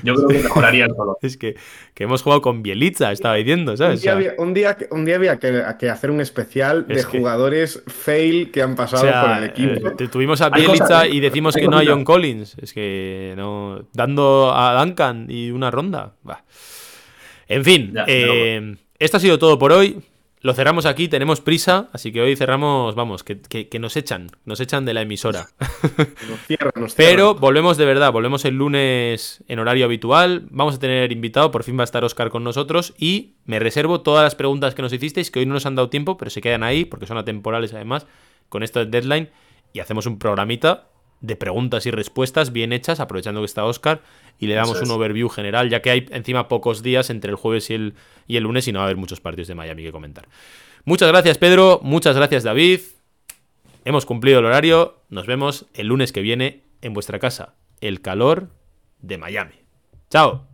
[SPEAKER 4] Yo creo que mejoraría el color. (laughs)
[SPEAKER 3] Es que, que, hemos jugado con Bielitza, estaba diciendo, ¿sabes?
[SPEAKER 5] Un día, había, un día, un día había que, que, hacer un especial de que... jugadores fail que han pasado o sea, por el equipo.
[SPEAKER 3] Eh, tuvimos a Bielitza y decimos que no hay John Collins. Es que no. Dando a Duncan y una ronda. Bah. En fin, ya, eh, esto ha sido todo por hoy. Lo cerramos aquí, tenemos prisa, así que hoy cerramos, vamos, que, que, que nos echan, nos echan de la emisora. (laughs)
[SPEAKER 5] Nos cierran, nos cierran.
[SPEAKER 3] Pero volvemos de verdad, volvemos el lunes en horario habitual, vamos a tener invitado, por fin va a estar Oscar con nosotros y me reservo todas las preguntas que nos hicisteis, que hoy no nos han dado tiempo, pero se quedan ahí, porque son atemporales además, con esta deadline, y hacemos un programita de preguntas y respuestas bien hechas, aprovechando que está Oscar, y le damos un overview general, ya que hay encima pocos días entre el jueves y el, y el lunes y no va a haber muchos partidos de Miami que comentar. Muchas gracias Pedro, muchas gracias David, hemos cumplido el horario, nos vemos el lunes que viene en vuestra casa, el calor de Miami. Chao.